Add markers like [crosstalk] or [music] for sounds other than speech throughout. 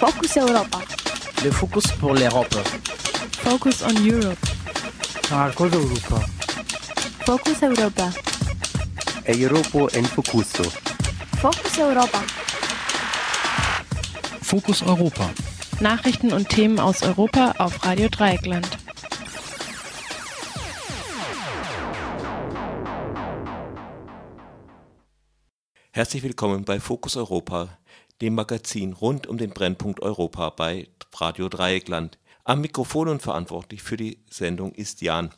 Focus Europa. Le Focus pour l'Europe. Focus on Europe. Marcos Europa. Focus Europa. Europo en Focuso. Focus Europa. Fokus Europa. Nachrichten und Themen aus Europa auf Radio Dreieckland. Herzlich willkommen bei Fokus Europa, dem Magazin rund um den Brennpunkt Europa bei Radio Dreieckland. Am Mikrofon und verantwortlich für die Sendung ist Jan.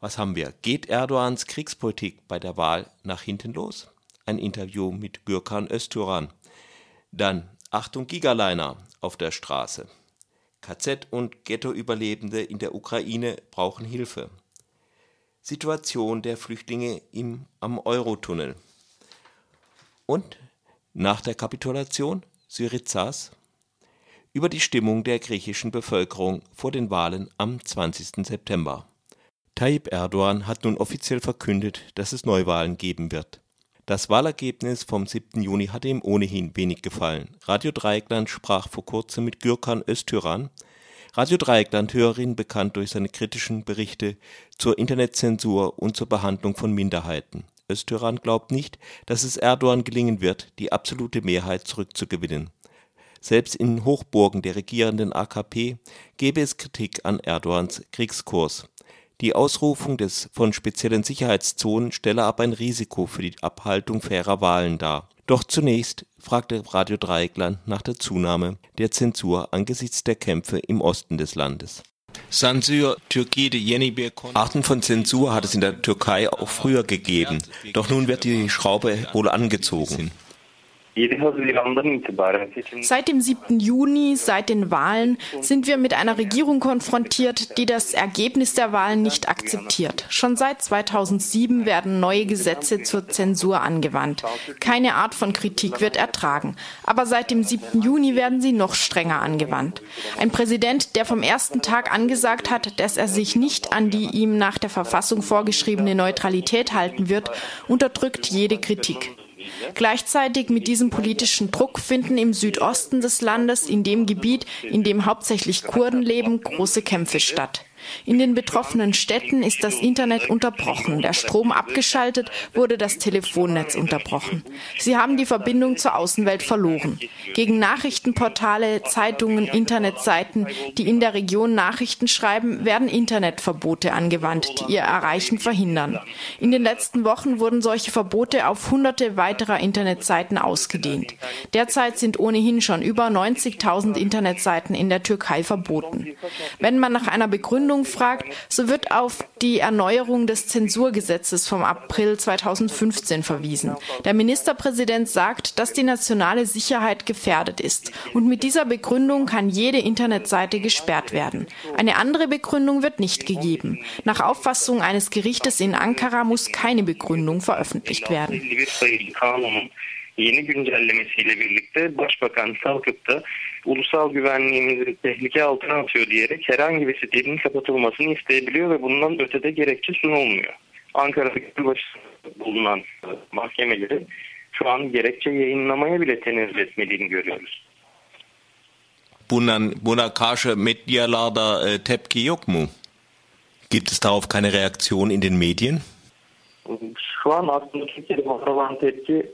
Was haben wir? Geht Erdogans Kriegspolitik bei der Wahl nach hinten los? Ein Interview mit Gürkan Öztürkhan. Dann Achtung Gigaliner auf der Straße. KZ- und Ghetto-Überlebende in der Ukraine brauchen Hilfe. Situation der Flüchtlinge im, am Eurotunnel. Und nach der Kapitulation Syrizas über die Stimmung der griechischen Bevölkerung vor den Wahlen am 20. September. Tayyip Erdogan hat nun offiziell verkündet, dass es Neuwahlen geben wird. Das Wahlergebnis vom 7. Juni hatte ihm ohnehin wenig gefallen. Radio Dreieckland sprach vor kurzem mit Gürkan Öztürkhan, Radio Dreieckland-Hörerin bekannt durch seine kritischen Berichte zur Internetzensur und zur Behandlung von Minderheiten. Öztürkhan glaubt nicht, dass es Erdogan gelingen wird, die absolute Mehrheit zurückzugewinnen. Selbst in Hochburgen der regierenden AKP gebe es Kritik an Erdogans Kriegskurs. Die Ausrufung des von speziellen Sicherheitszonen stelle aber ein Risiko für die Abhaltung fairer Wahlen dar. Doch zunächst fragte Radio Dreieckland nach der Zunahme der Zensur angesichts der Kämpfe im Osten des Landes. Arten von Zensur hat es in der Türkei auch früher gegeben, doch nun wird die Schraube wohl angezogen. Seit dem 7. Juni, seit den Wahlen, sind wir mit einer Regierung konfrontiert, die das Ergebnis der Wahlen nicht akzeptiert. Schon seit 2007 werden neue Gesetze zur Zensur angewandt. Keine Art von Kritik wird ertragen. Aber seit dem 7. Juni werden sie noch strenger angewandt. Ein Präsident, der vom ersten Tag angesagt hat, dass er sich nicht an die ihm nach der Verfassung vorgeschriebene Neutralität halten wird, unterdrückt jede Kritik. Gleichzeitig mit diesem politischen Druck finden im Südosten des Landes, in dem Gebiet, in dem hauptsächlich Kurden leben, große Kämpfe statt. In den betroffenen Städten ist das Internet unterbrochen, der Strom abgeschaltet, wurde das Telefonnetz unterbrochen. Sie haben die Verbindung zur Außenwelt verloren. Gegen Nachrichtenportale, Zeitungen, Internetseiten, die in der Region Nachrichten schreiben, werden Internetverbote angewandt, die ihr Erreichen verhindern. In den letzten Wochen wurden solche Verbote auf hunderte weiterer Internetseiten ausgedehnt. Derzeit sind ohnehin schon über 90.000 Internetseiten in der Türkei verboten. Wenn man nach einer Begründung Begründung fragt, so wird auf die Erneuerung des Zensurgesetzes vom April 2015 verwiesen. Der Ministerpräsident sagt, dass die nationale Sicherheit gefährdet ist. Und mit dieser Begründung kann jede Internetseite gesperrt werden. Eine andere Begründung wird nicht gegeben. Nach Auffassung eines Gerichtes in Ankara muss keine Begründung veröffentlicht werden. Yeni güncellemesiyle birlikte Başbakan kalkıp da ulusal güvenliğimizi tehlike altına atıyor diyerek herhangi bir sitenin kapatılmasını isteyebiliyor ve bundan ötede gerekçe sunulmuyor. Ankara'daki başında bulunan mahkemeleri şu an gerekçe yayınlamaya bile tenezzül etmediğini görüyoruz. Bundan, buna karşı medyalarda e, tepki yok mu? Gibt es darauf keine Reaktion in den Medien? Şu an aslında Türkiye'de olan tepki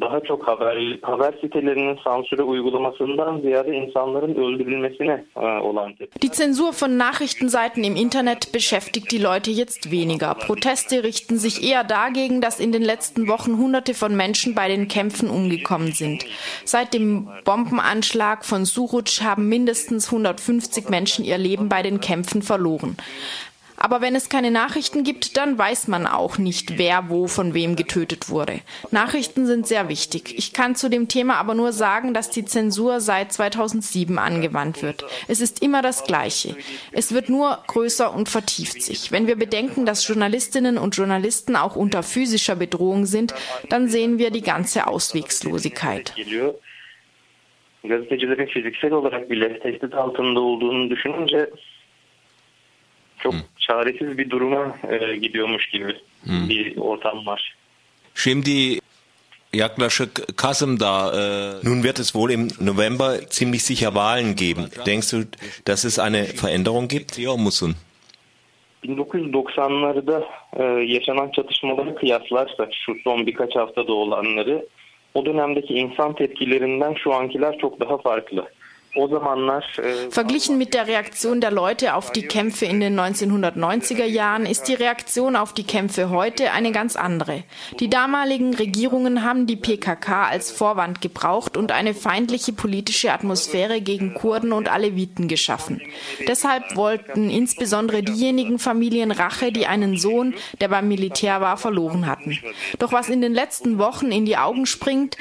daha çok haber haber sitelerinin sansüre uygulamasından ziyade insanların öldürülmesine olan tepki. Die Zensur von Nachrichtenseiten im Internet beschäftigt die Leute jetzt weniger. Proteste richten sich eher dagegen, dass in den letzten Wochen Hunderte von Menschen bei den Kämpfen umgekommen sind. Seit dem Bombenanschlag von Suruc haben mindestens 150 Menschen ihr Leben bei den Kämpfen verloren. Aber wenn es keine Nachrichten gibt, dann weiß man auch nicht, wer wo von wem getötet wurde. Nachrichten sind sehr wichtig. Ich kann zu dem Thema aber nur sagen, dass die Zensur seit 2007 angewandt wird. Es ist immer das Gleiche. Es wird nur größer und vertieft sich. Wenn wir bedenken, dass Journalistinnen und Journalisten auch unter physischer Bedrohung sind, dann sehen wir die ganze Auswegslosigkeit. Gazetecilerin fiziksel olarak bile tehdit altında olduğunu düşününce çok çaresiz bir duruma e, gidiyormuş gibi bir ortam var. Şimdi Yaklaşık Kasım'da äh, nun wird es wohl im November ziemlich sicher Wahlen geben. Denkst du, dass es eine Veränderung gibt? Ja, musun. 1990'larda e, yaşanan çatışmaları kıyaslarsak şu son birkaç haftada olanları o dönemdeki insan tepkilerinden şu ankiler çok daha farklı. E, Verglichen mit der Reaktion der Leute auf die Kämpfe in den 1990er Jahren ist die Reaktion auf die Kämpfe heute eine ganz andere. Die damaligen Regierungen haben die PKK als Vorwand gebraucht und eine feindliche politische Atmosphäre gegen Kurden und Aleviten geschaffen. Deshalb wollten insbesondere diejenigen Familien Rache, die einen Sohn, der beim Militär war, verloren hatten. Doch was in den letzten Wochen in die Augen springt,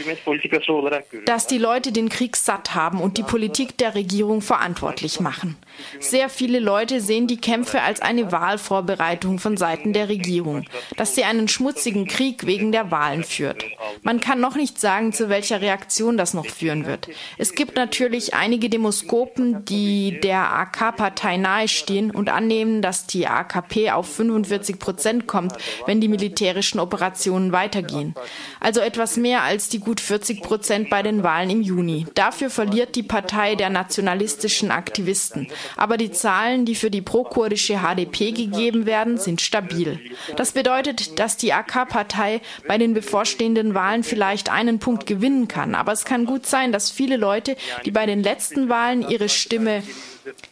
dass die Leute den Krieg satt haben und die Politik der Regierung verantwortlich machen. Sehr viele Leute sehen die Kämpfe als eine Wahlvorbereitung von Seiten der Regierung, dass sie einen schmutzigen Krieg wegen der Wahlen führt. Man kann noch nicht sagen, zu welcher Reaktion das noch führen wird. Es gibt natürlich einige Demoskopen, die der AK-Partei nahestehen und annehmen, dass die AKP auf 45 Prozent kommt, wenn die militärischen Operationen weitergehen. Also etwas mehr als die gut 40 Prozent bei den Wahlen im Juni. Dafür verliert die Partei der nationalistischen Aktivisten. Aber die Zahlen, die für die prokurdische HDP gegeben werden, sind stabil. Das bedeutet, dass die AK-Partei bei den bevorstehenden Wahlen vielleicht einen Punkt gewinnen kann. Aber es kann gut sein, dass viele Leute, die bei den letzten Wahlen ihre Stimme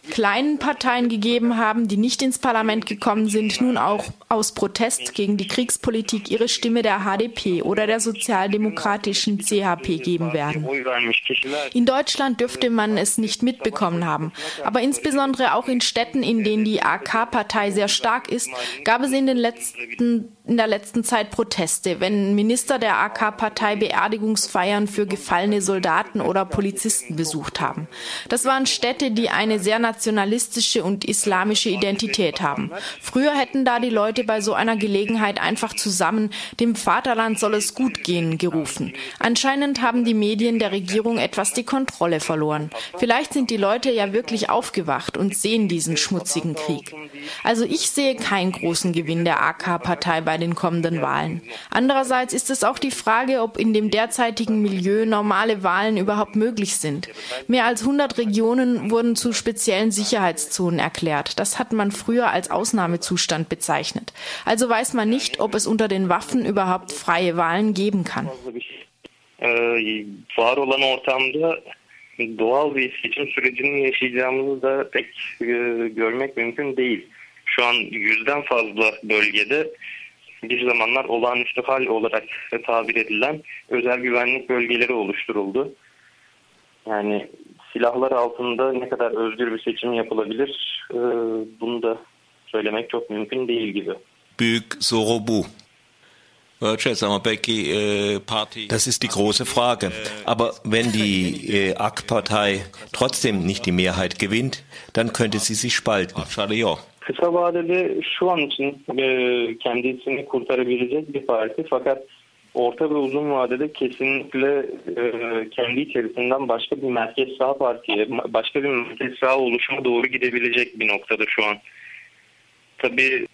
kleinen Parteien gegeben haben, die nicht ins Parlament gekommen sind, nun auch aus Protest gegen die Kriegspolitik ihre Stimme der HDP oder der sozialdemokratischen CHP geben werden. In Deutschland dürfte man es nicht mitbekommen haben. Aber insbesondere auch in Städten, in denen die AK-Partei sehr stark ist, gab es in, den letzten, in der letzten Zeit Proteste, wenn Minister der AK-Partei Beerdigungsfeiern für gefallene Soldaten oder Polizisten besucht haben. Das waren Städte, die eine sehr nationalistische und islamische Identität haben. Früher hätten da die Leute bei so einer Gelegenheit einfach zusammen dem Vaterland soll es gut gehen gerufen. Anscheinend haben die Medien der Regierung etwas die Kontrolle verloren. Vielleicht sind die Leute ja wirklich aufgewacht und sehen diesen schmutzigen Krieg. Also ich sehe keinen großen Gewinn der AK-Partei bei den kommenden Wahlen. Andererseits ist es auch die Frage, ob in dem derzeitigen Milieu normale Wahlen überhaupt möglich sind. Mehr als 100 Regionen wurden zu speziellen Sicherheitszonen erklärt. Das hat man früher als Ausnahmezustand bezeichnet. Also weiß man nicht, ob es unter den Waffen überhaupt freie Wahlen geben kann. doğal bir seçim sürecini yaşayacağımızı da pek e, görmek mümkün değil. Şu an yüzden fazla bölgede bir zamanlar olağanüstü hal olarak tabir edilen özel güvenlik bölgeleri oluşturuldu. Yani silahlar altında ne kadar özgür bir seçim yapılabilir e, bunu da söylemek çok mümkün değil gibi. Büyük soru bu. Äh. Das ist die große Frage. Aber wenn die äh, AK-Partei trotzdem nicht die Mehrheit gewinnt, dann könnte sie sich spalten. Kısa vadede şu an için e, kendisini kurtarabilecek bir parti fakat orta ve uzun vadede kesinlikle e, kendi içerisinden başka bir merkez sağ partiye, başka bir merkez sağ oluşuma doğru gidebilecek bir noktada şu an. Tabii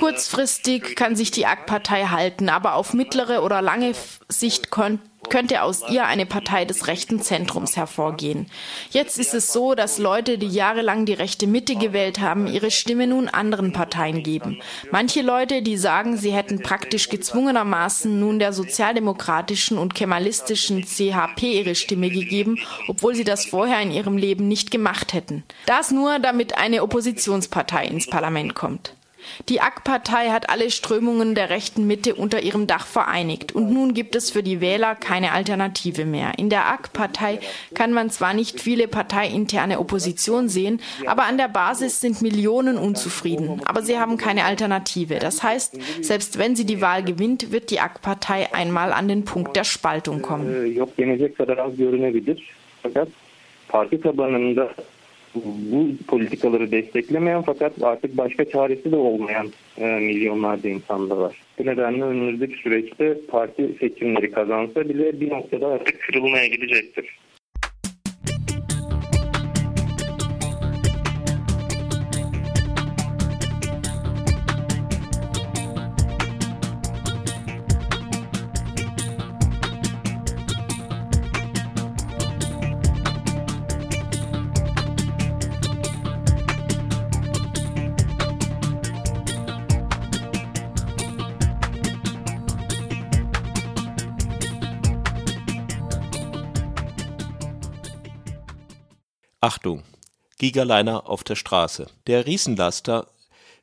Kurzfristig kann sich die AK-Partei halten, aber auf mittlere oder lange Sicht kon- könnte aus ihr eine Partei des rechten Zentrums hervorgehen. Jetzt ist es so, dass Leute, die jahrelang die rechte Mitte gewählt haben, ihre Stimme nun anderen Parteien geben. Manche Leute, die sagen, sie hätten praktisch gezwungenermaßen nun der sozialdemokratischen und kemalistischen CHP ihre Stimme gegeben, obwohl sie das vorher in ihrem Leben nicht gemacht hätten. Das nur, damit eine Oppositionspartei ins Parlament kommt. Die AK-Partei hat alle Strömungen der rechten Mitte unter ihrem Dach vereinigt und nun gibt es für die Wähler keine Alternative mehr. In der AK-Partei kann man zwar nicht viele parteiinterne Opposition sehen, aber an der Basis sind Millionen unzufrieden. Aber sie haben keine Alternative. Das heißt, selbst wenn sie die Wahl gewinnt, wird die AK-Partei einmal an den Punkt der Spaltung kommen. Fakat parti tabanında bu politikaları desteklemeyen fakat artık başka çaresi de olmayan e, milyonlarca insan da var. Bu nedenle önümüzdeki süreçte parti seçimleri kazansa bile bir noktada artık kırılmaya gidecektir. Achtung, Gigaliner auf der Straße. Der Riesenlaster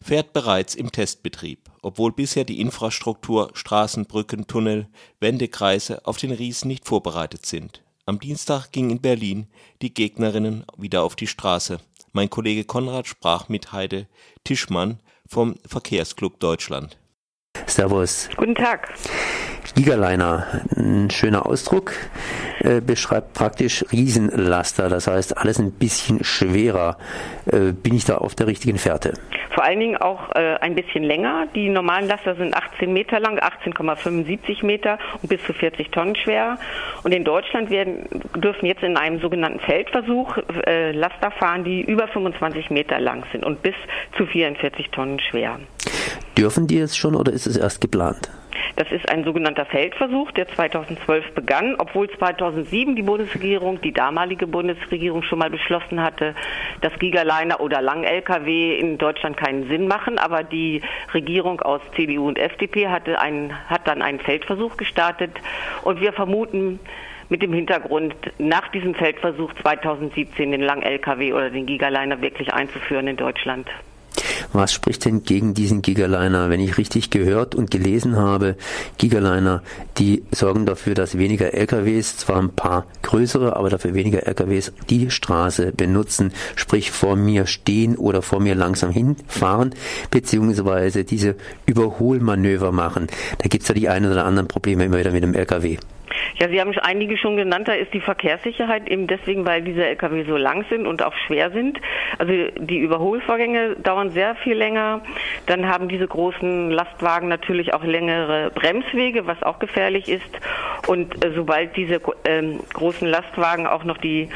fährt bereits im Testbetrieb, obwohl bisher die Infrastruktur, Straßen, Brücken, Tunnel, Wendekreise auf den Riesen nicht vorbereitet sind. Am Dienstag gingen in Berlin die Gegnerinnen wieder auf die Straße. Mein Kollege Konrad sprach mit Heide Tischmann vom Verkehrsclub Deutschland. Servus. Guten Tag. Gigaliner, ein schöner Ausdruck, äh, beschreibt praktisch Riesenlaster, das heißt alles ein bisschen schwerer. Äh, bin ich da auf der richtigen Fährte? Vor allen Dingen auch äh, ein bisschen länger. Die normalen Laster sind 18 Meter lang, 18,75 Meter und bis zu 40 Tonnen schwer. Und in Deutschland werden, dürfen jetzt in einem sogenannten Feldversuch Laster fahren, die über 25 Meter lang sind und bis zu 44 Tonnen schwer. Dürfen die jetzt schon oder ist es erst geplant? Das ist ein sogenannter Feldversuch, der 2012 begann, obwohl 2007 die Bundesregierung, die damalige Bundesregierung schon mal beschlossen hatte, dass Gigaliner oder Lang-LKW in Deutschland keinen Sinn machen. Aber die Regierung aus CDU und FDP hatte einen, hat dann einen Feldversuch gestartet und wir vermuten, mit dem Hintergrund, nach diesem Feldversuch 2017 den Lang-LKW oder den Gigaliner wirklich einzuführen in Deutschland. Was spricht denn gegen diesen Gigaliner? Wenn ich richtig gehört und gelesen habe, Gigaliner, die sorgen dafür, dass weniger LKWs, zwar ein paar größere, aber dafür weniger LKWs die Straße benutzen, sprich vor mir stehen oder vor mir langsam hinfahren, beziehungsweise diese Überholmanöver machen. Da gibt es ja die ein oder anderen Probleme immer wieder mit dem LKW. Ja, Sie haben einige schon genannt, da ist die Verkehrssicherheit eben deswegen, weil diese Lkw so lang sind und auch schwer sind. Also die Überholvorgänge dauern sehr viel länger. Dann haben diese großen Lastwagen natürlich auch längere Bremswege, was auch gefährlich ist. Und äh, sobald diese äh, großen Lastwagen auch noch die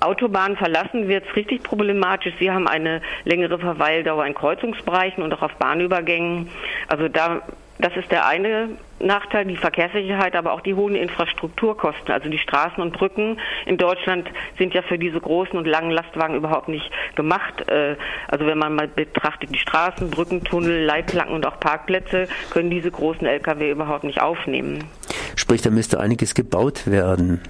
Autobahn verlassen, wird es richtig problematisch. Sie haben eine längere Verweildauer in Kreuzungsbereichen und auch auf Bahnübergängen. Also da das ist der eine Nachteil, die Verkehrssicherheit, aber auch die hohen Infrastrukturkosten. Also die Straßen und Brücken in Deutschland sind ja für diese großen und langen Lastwagen überhaupt nicht gemacht. Äh, also wenn man mal betrachtet, die Straßen, Brücken, Tunnel, Leitplanken und auch Parkplätze können diese großen Lkw überhaupt nicht aufnehmen. Sprich, da müsste einiges gebaut werden.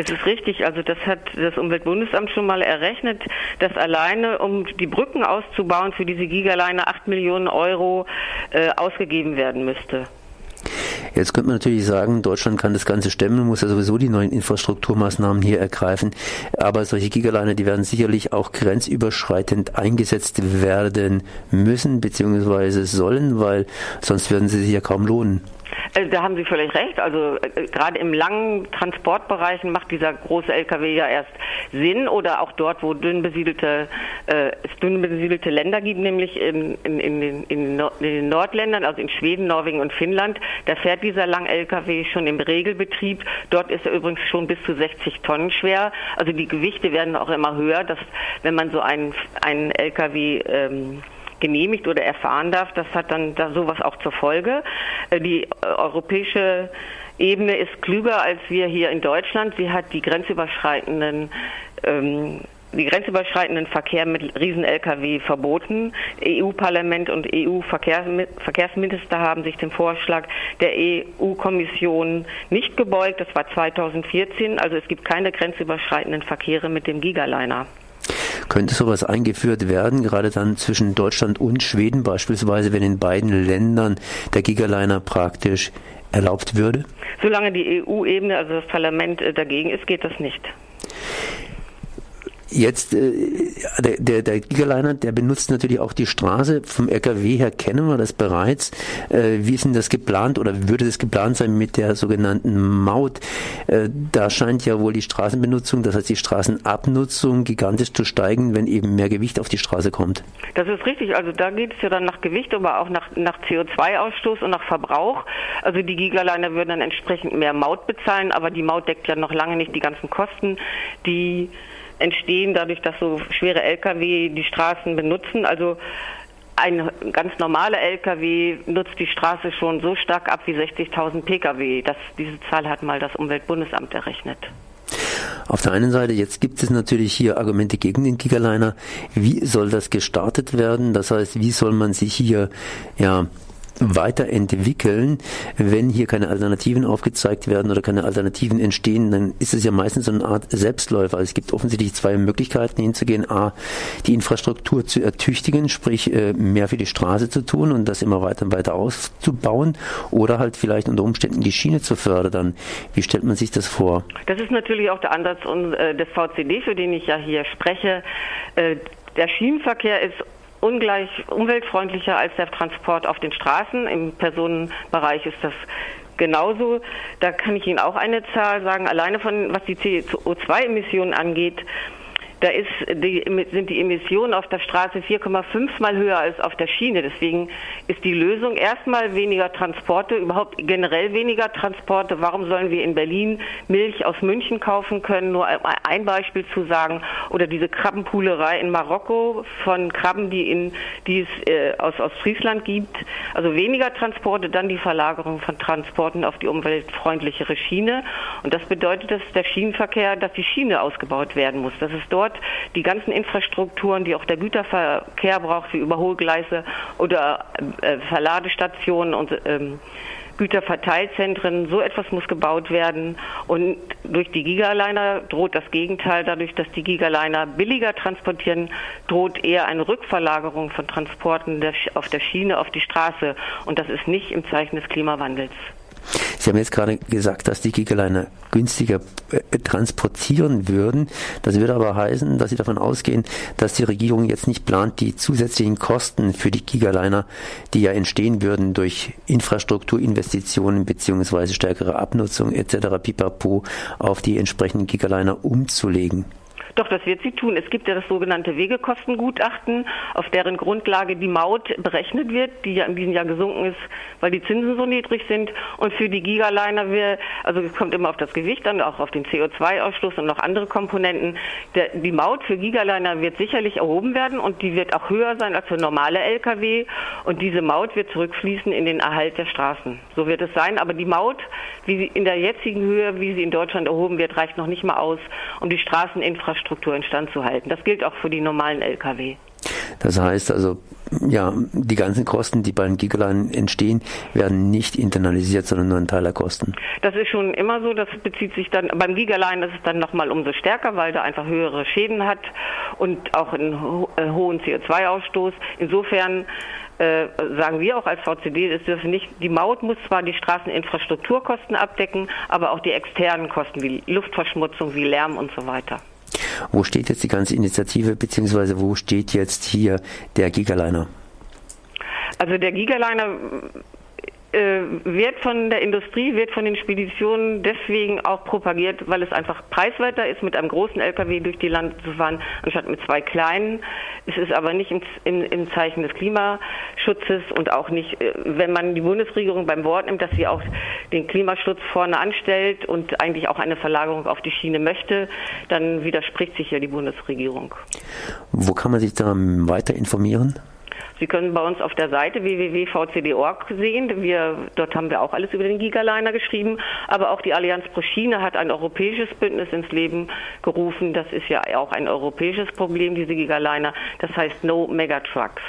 Es ist richtig, also das hat das Umweltbundesamt schon mal errechnet, dass alleine, um die Brücken auszubauen, für diese Gigaline 8 Millionen Euro äh, ausgegeben werden müsste. Jetzt könnte man natürlich sagen, Deutschland kann das Ganze stemmen, muss ja sowieso die neuen Infrastrukturmaßnahmen hier ergreifen. Aber solche Gigaliner, die werden sicherlich auch grenzüberschreitend eingesetzt werden müssen, beziehungsweise sollen, weil sonst würden sie sich ja kaum lohnen. Äh, da haben Sie völlig recht. Also äh, gerade im langen Transportbereichen macht dieser große LKW ja erst Sinn oder auch dort, wo dünn besiedelte, äh, es dünn besiedelte Länder gibt, nämlich in, in, in, den, in, den Nordländern, also in Schweden, Norwegen und Finnland, da fährt dieser lang LKW schon im Regelbetrieb. Dort ist er übrigens schon bis zu 60 Tonnen schwer. Also die Gewichte werden auch immer höher, dass wenn man so einen, einen LKW ähm, genehmigt oder erfahren darf. Das hat dann da sowas auch zur Folge. Äh, die äh, europäische Ebene ist klüger als wir hier in Deutschland. Sie hat die grenzüberschreitenden ähm, die grenzüberschreitenden Verkehr mit Riesen-Lkw verboten. EU-Parlament und EU-Verkehrsminister haben sich dem Vorschlag der EU-Kommission nicht gebeugt. Das war 2014. Also es gibt keine grenzüberschreitenden Verkehre mit dem Gigaliner. Könnte sowas eingeführt werden, gerade dann zwischen Deutschland und Schweden beispielsweise, wenn in beiden Ländern der Gigaliner praktisch erlaubt würde? Solange die EU-Ebene, also das Parlament äh, dagegen ist, geht das nicht. Jetzt, äh, der, der, der Gigaliner, der benutzt natürlich auch die Straße. Vom LKW her kennen wir das bereits. Äh, wie ist denn das geplant oder würde das geplant sein mit der sogenannten Maut? Äh, da scheint ja wohl die Straßenbenutzung, das heißt die Straßenabnutzung gigantisch zu steigen, wenn eben mehr Gewicht auf die Straße kommt. Das ist richtig. Also da geht es ja dann nach Gewicht, aber auch nach, nach CO2-Ausstoß und nach Verbrauch. Also die Gigaliner würden dann entsprechend mehr Maut bezahlen, aber die Maut deckt ja noch lange nicht die ganzen Kosten, die entstehen dadurch, dass so schwere Lkw die Straßen benutzen. Also ein ganz normaler Lkw nutzt die Straße schon so stark ab wie 60.000 Pkw. Das, diese Zahl hat mal das Umweltbundesamt errechnet. Auf der einen Seite, jetzt gibt es natürlich hier Argumente gegen den Gigaliner. Wie soll das gestartet werden? Das heißt, wie soll man sich hier ja weiterentwickeln, wenn hier keine Alternativen aufgezeigt werden oder keine Alternativen entstehen, dann ist es ja meistens so eine Art Selbstläufer. Also es gibt offensichtlich zwei Möglichkeiten hinzugehen. A, die Infrastruktur zu ertüchtigen, sprich äh, mehr für die Straße zu tun und das immer weiter und weiter auszubauen oder halt vielleicht unter Umständen die Schiene zu fördern. Wie stellt man sich das vor? Das ist natürlich auch der Ansatz äh, des VCD, für den ich ja hier spreche. Äh, der Schienenverkehr ist ungleich umweltfreundlicher als der Transport auf den Straßen. Im Personenbereich ist das genauso. Da kann ich Ihnen auch eine Zahl sagen. Alleine von was die CO2-Emissionen angeht, da ist die, sind die Emissionen auf der Straße 4,5 mal höher als auf der Schiene. Deswegen ist die Lösung erstmal weniger Transporte, überhaupt generell weniger Transporte. Warum sollen wir in Berlin Milch aus München kaufen können? Nur ein Beispiel zu sagen. Oder diese Krabbenpoolerei in Marokko von Krabben, die, in, die es äh, aus Ostfriesland gibt. Also weniger Transporte, dann die Verlagerung von Transporten auf die umweltfreundlichere Schiene. Und das bedeutet, dass der Schienenverkehr, dass die Schiene ausgebaut werden muss. Dass es dort dort die ganzen Infrastrukturen, die auch der Güterverkehr braucht, wie Überholgleise oder äh, Verladestationen und ähm, Güterverteilzentren, so etwas muss gebaut werden. Und durch die Gigaliner droht das Gegenteil. Dadurch, dass die Gigaliner billiger transportieren, droht eher eine Rückverlagerung von Transporten auf der Schiene auf die Straße. Und das ist nicht im Zeichen des Klimawandels. Sie haben jetzt gerade gesagt, dass die Gigaliner günstiger äh, transportieren würden. Das würde aber heißen, dass Sie davon ausgehen, dass die Regierung jetzt nicht plant, die zusätzlichen Kosten für die Gigaliner, die ja entstehen würden durch Infrastrukturinvestitionen beziehungsweise stärkere Abnutzung etc. pipapo auf die entsprechenden Gigaliner umzulegen. Doch, das wird sie tun. Es gibt ja das sogenannte Wegekostengutachten, auf deren Grundlage die Maut berechnet wird, die ja in diesem Jahr gesunken ist, weil die Zinsen so niedrig sind. Und für die Gigaliner, wir, also es kommt immer auf das Gewicht an, auch auf den CO2-Ausstoß und noch andere Komponenten. Der, die Maut für Gigaliner wird sicherlich erhoben werden und die wird auch höher sein als für normale Lkw. Und diese Maut wird zurückfließen in den Erhalt der Straßen. So wird es sein. Aber die Maut, wie sie in der jetzigen Höhe, wie sie in Deutschland erhoben wird, reicht noch nicht mal aus, um die Straßeninfrastruktur Infrastruktur instand zu halten. Das gilt auch für die normalen Lkw. Das heißt also, ja, die ganzen Kosten, die bei den Gigaline entstehen, werden nicht internalisiert, sondern nur ein Teil der Kosten. Das ist schon immer so. Das bezieht sich dann, beim Gigaline ist es dann nochmal umso stärker, weil der einfach höhere Schäden hat und auch einen ho äh, hohen CO2-Ausstoß. Insofern äh, sagen wir auch als VCD, es dürfen nicht, die Maut muss zwar die Straßeninfrastrukturkosten abdecken, aber auch die externen Kosten wie Luftverschmutzung, wie Lärm und so weiter. Wo steht jetzt die ganze Initiative, beziehungsweise wo steht jetzt hier der Gigaliner? Also der Gigaliner wird von der Industrie, wird von den Speditionen deswegen auch propagiert, weil es einfach preiswerter ist, mit einem großen LKW durch die Lande zu fahren, anstatt mit zwei kleinen. Es ist aber nicht im, im, im Zeichen des Klimaschutzes und auch nicht, äh, wenn man die Bundesregierung beim Wort nimmt, dass sie auch den Klimaschutz vorne anstellt und eigentlich auch eine Verlagerung auf die Schiene möchte, dann widerspricht sich ja die Bundesregierung. Wo kann man sich da weiter informieren? Sie können bei uns auf der Seite www.vcd.org sehen. Wir, dort haben wir auch alles über den Gigaliner geschrieben. Aber auch die Allianz pro Schiene hat ein europäisches Bündnis ins Leben gerufen. Das ist ja auch ein europäisches Problem, diese Gigaliner. Das heißt No Megatrucks.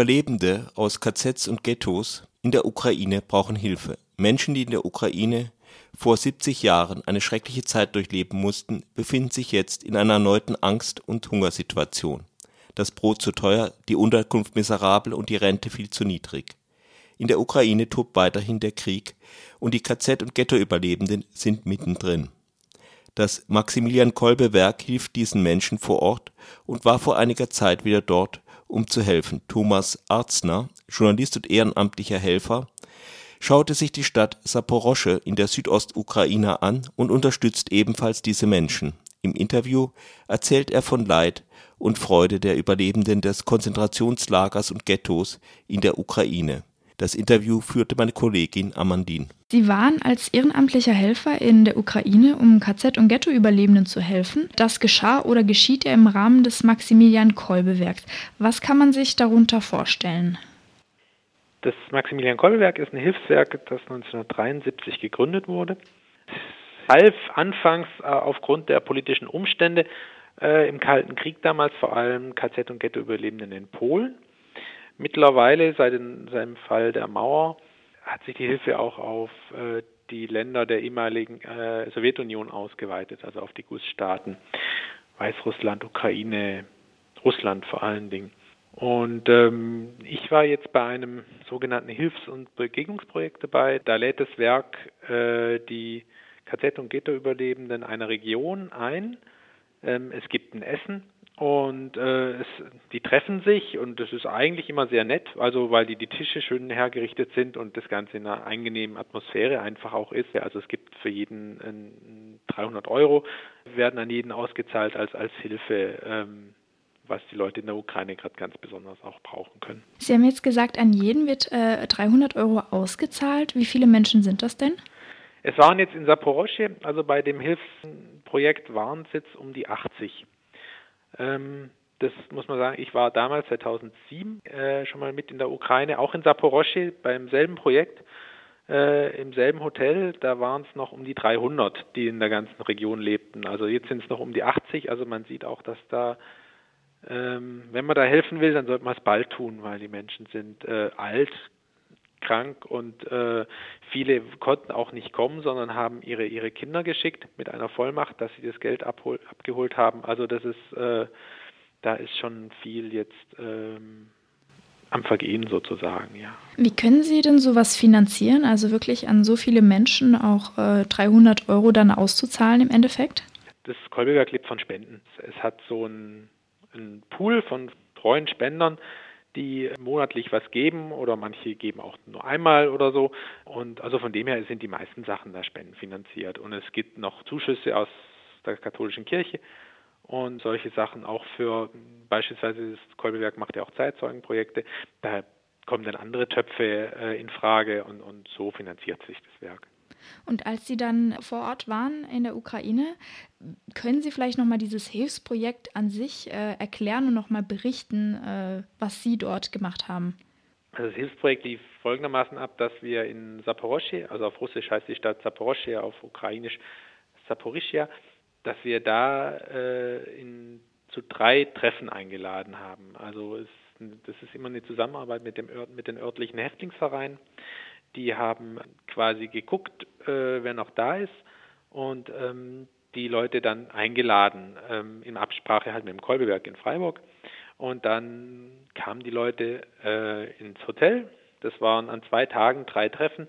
Überlebende aus KZs und Ghettos in der Ukraine brauchen Hilfe. Menschen, die in der Ukraine vor 70 Jahren eine schreckliche Zeit durchleben mussten, befinden sich jetzt in einer erneuten Angst- und Hungersituation. Das Brot zu teuer, die Unterkunft miserabel und die Rente viel zu niedrig. In der Ukraine tobt weiterhin der Krieg und die KZ- und Ghetto-Überlebenden sind mittendrin. Das Maximilian Kolbe Werk hilft diesen Menschen vor Ort und war vor einiger Zeit wieder dort, um zu helfen. Thomas Arzner, Journalist und ehrenamtlicher Helfer, schaute sich die Stadt Saporosche in der Südostukraine an und unterstützt ebenfalls diese Menschen. Im Interview erzählt er von Leid und Freude der Überlebenden des Konzentrationslagers und Ghettos in der Ukraine. Das Interview führte meine Kollegin Amandine. Sie waren als ehrenamtlicher Helfer in der Ukraine, um KZ- und Ghetto-Überlebenden zu helfen. Das geschah oder geschieht ja im Rahmen des Maximilian-Kolbe-Werks. Was kann man sich darunter vorstellen? Das Maximilian-Kolbe-Werk ist ein Hilfswerk, das 1973 gegründet wurde. Es half anfangs äh, aufgrund der politischen Umstände äh, im Kalten Krieg damals vor allem KZ- und Ghetto-Überlebenden in Polen. Mittlerweile, seit seinem Fall der Mauer, hat sich die Hilfe auch auf äh, die Länder der ehemaligen äh, Sowjetunion ausgeweitet, also auf die GUS-Staaten, Weißrussland, Ukraine, Russland vor allen Dingen. Und ähm, ich war jetzt bei einem sogenannten Hilfs- und Begegnungsprojekt dabei. Da lädt das Werk äh, die KZ- und Ghetto-Überlebenden einer Region ein. Ähm, es gibt ein Essen und äh, es, die treffen sich und das ist eigentlich immer sehr nett, also weil die, die Tische schön hergerichtet sind und das Ganze in einer angenehmen Atmosphäre einfach auch ist. Also es gibt für jeden äh, 300 Euro, werden an jeden ausgezahlt als, als Hilfe. Ähm, was die Leute in der Ukraine gerade ganz besonders auch brauchen können. Sie haben jetzt gesagt, an jeden wird äh, 300 Euro ausgezahlt. Wie viele Menschen sind das denn? Es waren jetzt in Saporosche, also bei dem Hilfsprojekt waren es jetzt um die 80. Ähm, das muss man sagen, ich war damals 2007 äh, schon mal mit in der Ukraine, auch in Saporosche beim selben Projekt, äh, im selben Hotel. Da waren es noch um die 300, die in der ganzen Region lebten. Also jetzt sind es noch um die 80. Also man sieht auch, dass da ähm, wenn man da helfen will, dann sollte man es bald tun, weil die Menschen sind äh, alt, krank und äh, viele konnten auch nicht kommen, sondern haben ihre ihre Kinder geschickt mit einer Vollmacht, dass sie das Geld abhol, abgeholt haben. Also das ist äh, da ist schon viel jetzt ähm, am Vergehen sozusagen, ja. Wie können Sie denn sowas finanzieren? Also wirklich an so viele Menschen auch äh, 300 Euro dann auszuzahlen im Endeffekt? Das Kolbewerk lebt von Spenden. Es hat so ein ein Pool von treuen Spendern, die monatlich was geben oder manche geben auch nur einmal oder so. Und also von dem her sind die meisten Sachen da spendenfinanziert. Und es gibt noch Zuschüsse aus der katholischen Kirche und solche Sachen auch für beispielsweise das Kolbewerk macht ja auch Zeitzeugenprojekte. Da kommen dann andere Töpfe äh, in Frage und, und so finanziert sich das Werk. Und als Sie dann vor Ort waren in der Ukraine, können Sie vielleicht nochmal dieses Hilfsprojekt an sich äh, erklären und nochmal berichten, äh, was Sie dort gemacht haben? Also das Hilfsprojekt lief folgendermaßen ab, dass wir in Saporosche, also auf Russisch heißt die Stadt Saporosche, auf Ukrainisch Saporischia, dass wir da äh, in, zu drei Treffen eingeladen haben. Also es, das ist immer eine Zusammenarbeit mit, dem, mit den örtlichen Häftlingsvereinen. Die haben quasi geguckt, äh, wer noch da ist und ähm, die Leute dann eingeladen, ähm, in Absprache halt mit dem Kolbewerk in Freiburg. Und dann kamen die Leute äh, ins Hotel. Das waren an zwei Tagen drei Treffen.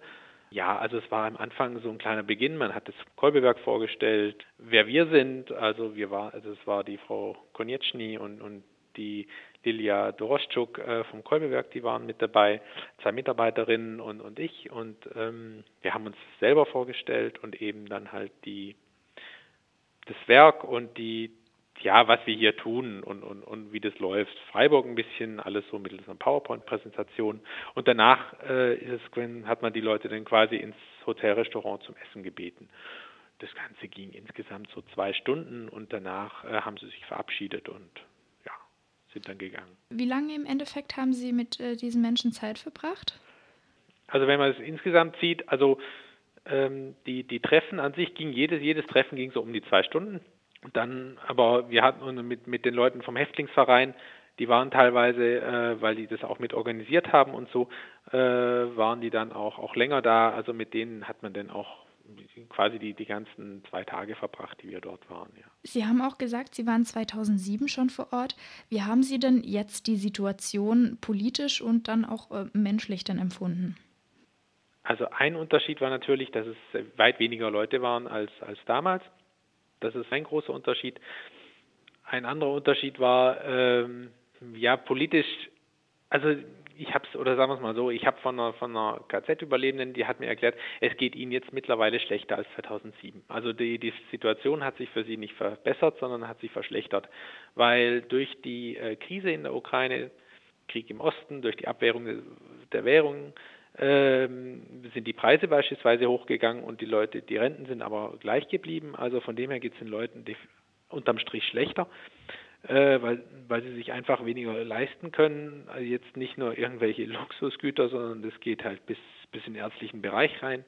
Ja, also es war am Anfang so ein kleiner Beginn. Man hat das Kolbewerk vorgestellt, wer wir sind. Also wir war, also es war die Frau Konieczny und, und die Lilia Doroschczuk äh, vom Kolbewerk, die waren mit dabei, zwei Mitarbeiterinnen und, und ich. Und ähm, wir haben uns selber vorgestellt und eben dann halt die das Werk und die ja, was wir hier tun und, und, und wie das läuft. Freiburg ein bisschen, alles so mittels einer PowerPoint-Präsentation. Und danach äh, ist, hat man die Leute dann quasi ins Hotelrestaurant zum Essen gebeten. Das Ganze ging insgesamt so zwei Stunden und danach äh, haben sie sich verabschiedet und sind dann gegangen. Wie lange im Endeffekt haben Sie mit äh, diesen Menschen Zeit verbracht? Also wenn man es insgesamt sieht, also ähm, die, die Treffen an sich ging, jedes, jedes Treffen ging so um die zwei Stunden. Und dann, aber wir hatten mit, mit den Leuten vom Häftlingsverein, die waren teilweise, äh, weil die das auch mit organisiert haben und so, äh, waren die dann auch, auch länger da. Also mit denen hat man dann auch quasi die, die ganzen zwei Tage verbracht, die wir dort waren. Ja. Sie haben auch gesagt, Sie waren 2007 schon vor Ort. Wie haben Sie denn jetzt die Situation politisch und dann auch äh, menschlich dann empfunden? Also ein Unterschied war natürlich, dass es weit weniger Leute waren als, als damals. Das ist ein großer Unterschied. Ein anderer Unterschied war, ähm, ja, politisch, also ich habe es, oder sagen wir es mal so, ich habe von einer, von einer KZ-Überlebenden, die hat mir erklärt, es geht ihnen jetzt mittlerweile schlechter als 2007. Also die, die Situation hat sich für sie nicht verbessert, sondern hat sich verschlechtert, weil durch die äh, Krise in der Ukraine, Krieg im Osten, durch die Abwehrung der Währung, ähm, sind die Preise beispielsweise hochgegangen und die Leute, die Renten sind aber gleich geblieben. Also von dem her geht es den Leuten unterm Strich schlechter, äh, weil, weil sie sich einfach weniger leisten können. Also jetzt nicht nur irgendwelche [laughs] Luxusgüter, sondern das geht halt bis, bis in den ärztlichen Bereich rein,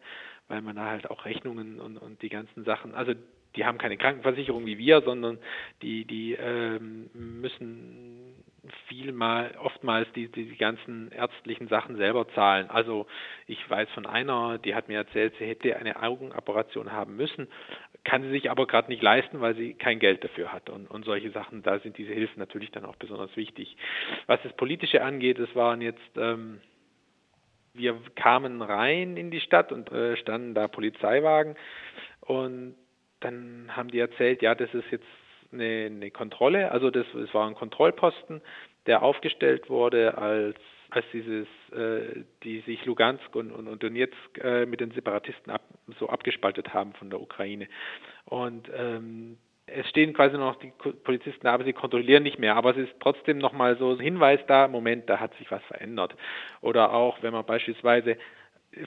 weil man da halt auch Rechnungen und, und die ganzen Sachen, also die haben keine Krankenversicherung wie wir, sondern die, die ähm, müssen vielmal, oftmals die, die, die ganzen ärztlichen Sachen selber zahlen. Also ich weiß von einer, die hat mir erzählt, sie hätte eine Augenoperation haben müssen, kann sie sich aber gerade nicht leisten, weil sie kein Geld dafür hat. Und, und solche Sachen, da sind diese Hilfen natürlich dann auch besonders wichtig. Was das Politische angeht, es waren jetzt ähm, wir kamen rein in die Stadt und äh, standen da Polizeiwagen und dann haben die erzählt, ja, das ist jetzt eine, eine Kontrolle, also das, das war ein Kontrollposten, der aufgestellt wurde, als als dieses, äh, die sich Lugansk und, und, und Donetsk äh, mit den Separatisten ab, so abgespaltet haben von der Ukraine. Und ähm, es stehen quasi noch die Polizisten da, aber sie kontrollieren nicht mehr. Aber es ist trotzdem nochmal so ein Hinweis da, Moment, da hat sich was verändert. Oder auch, wenn man beispielsweise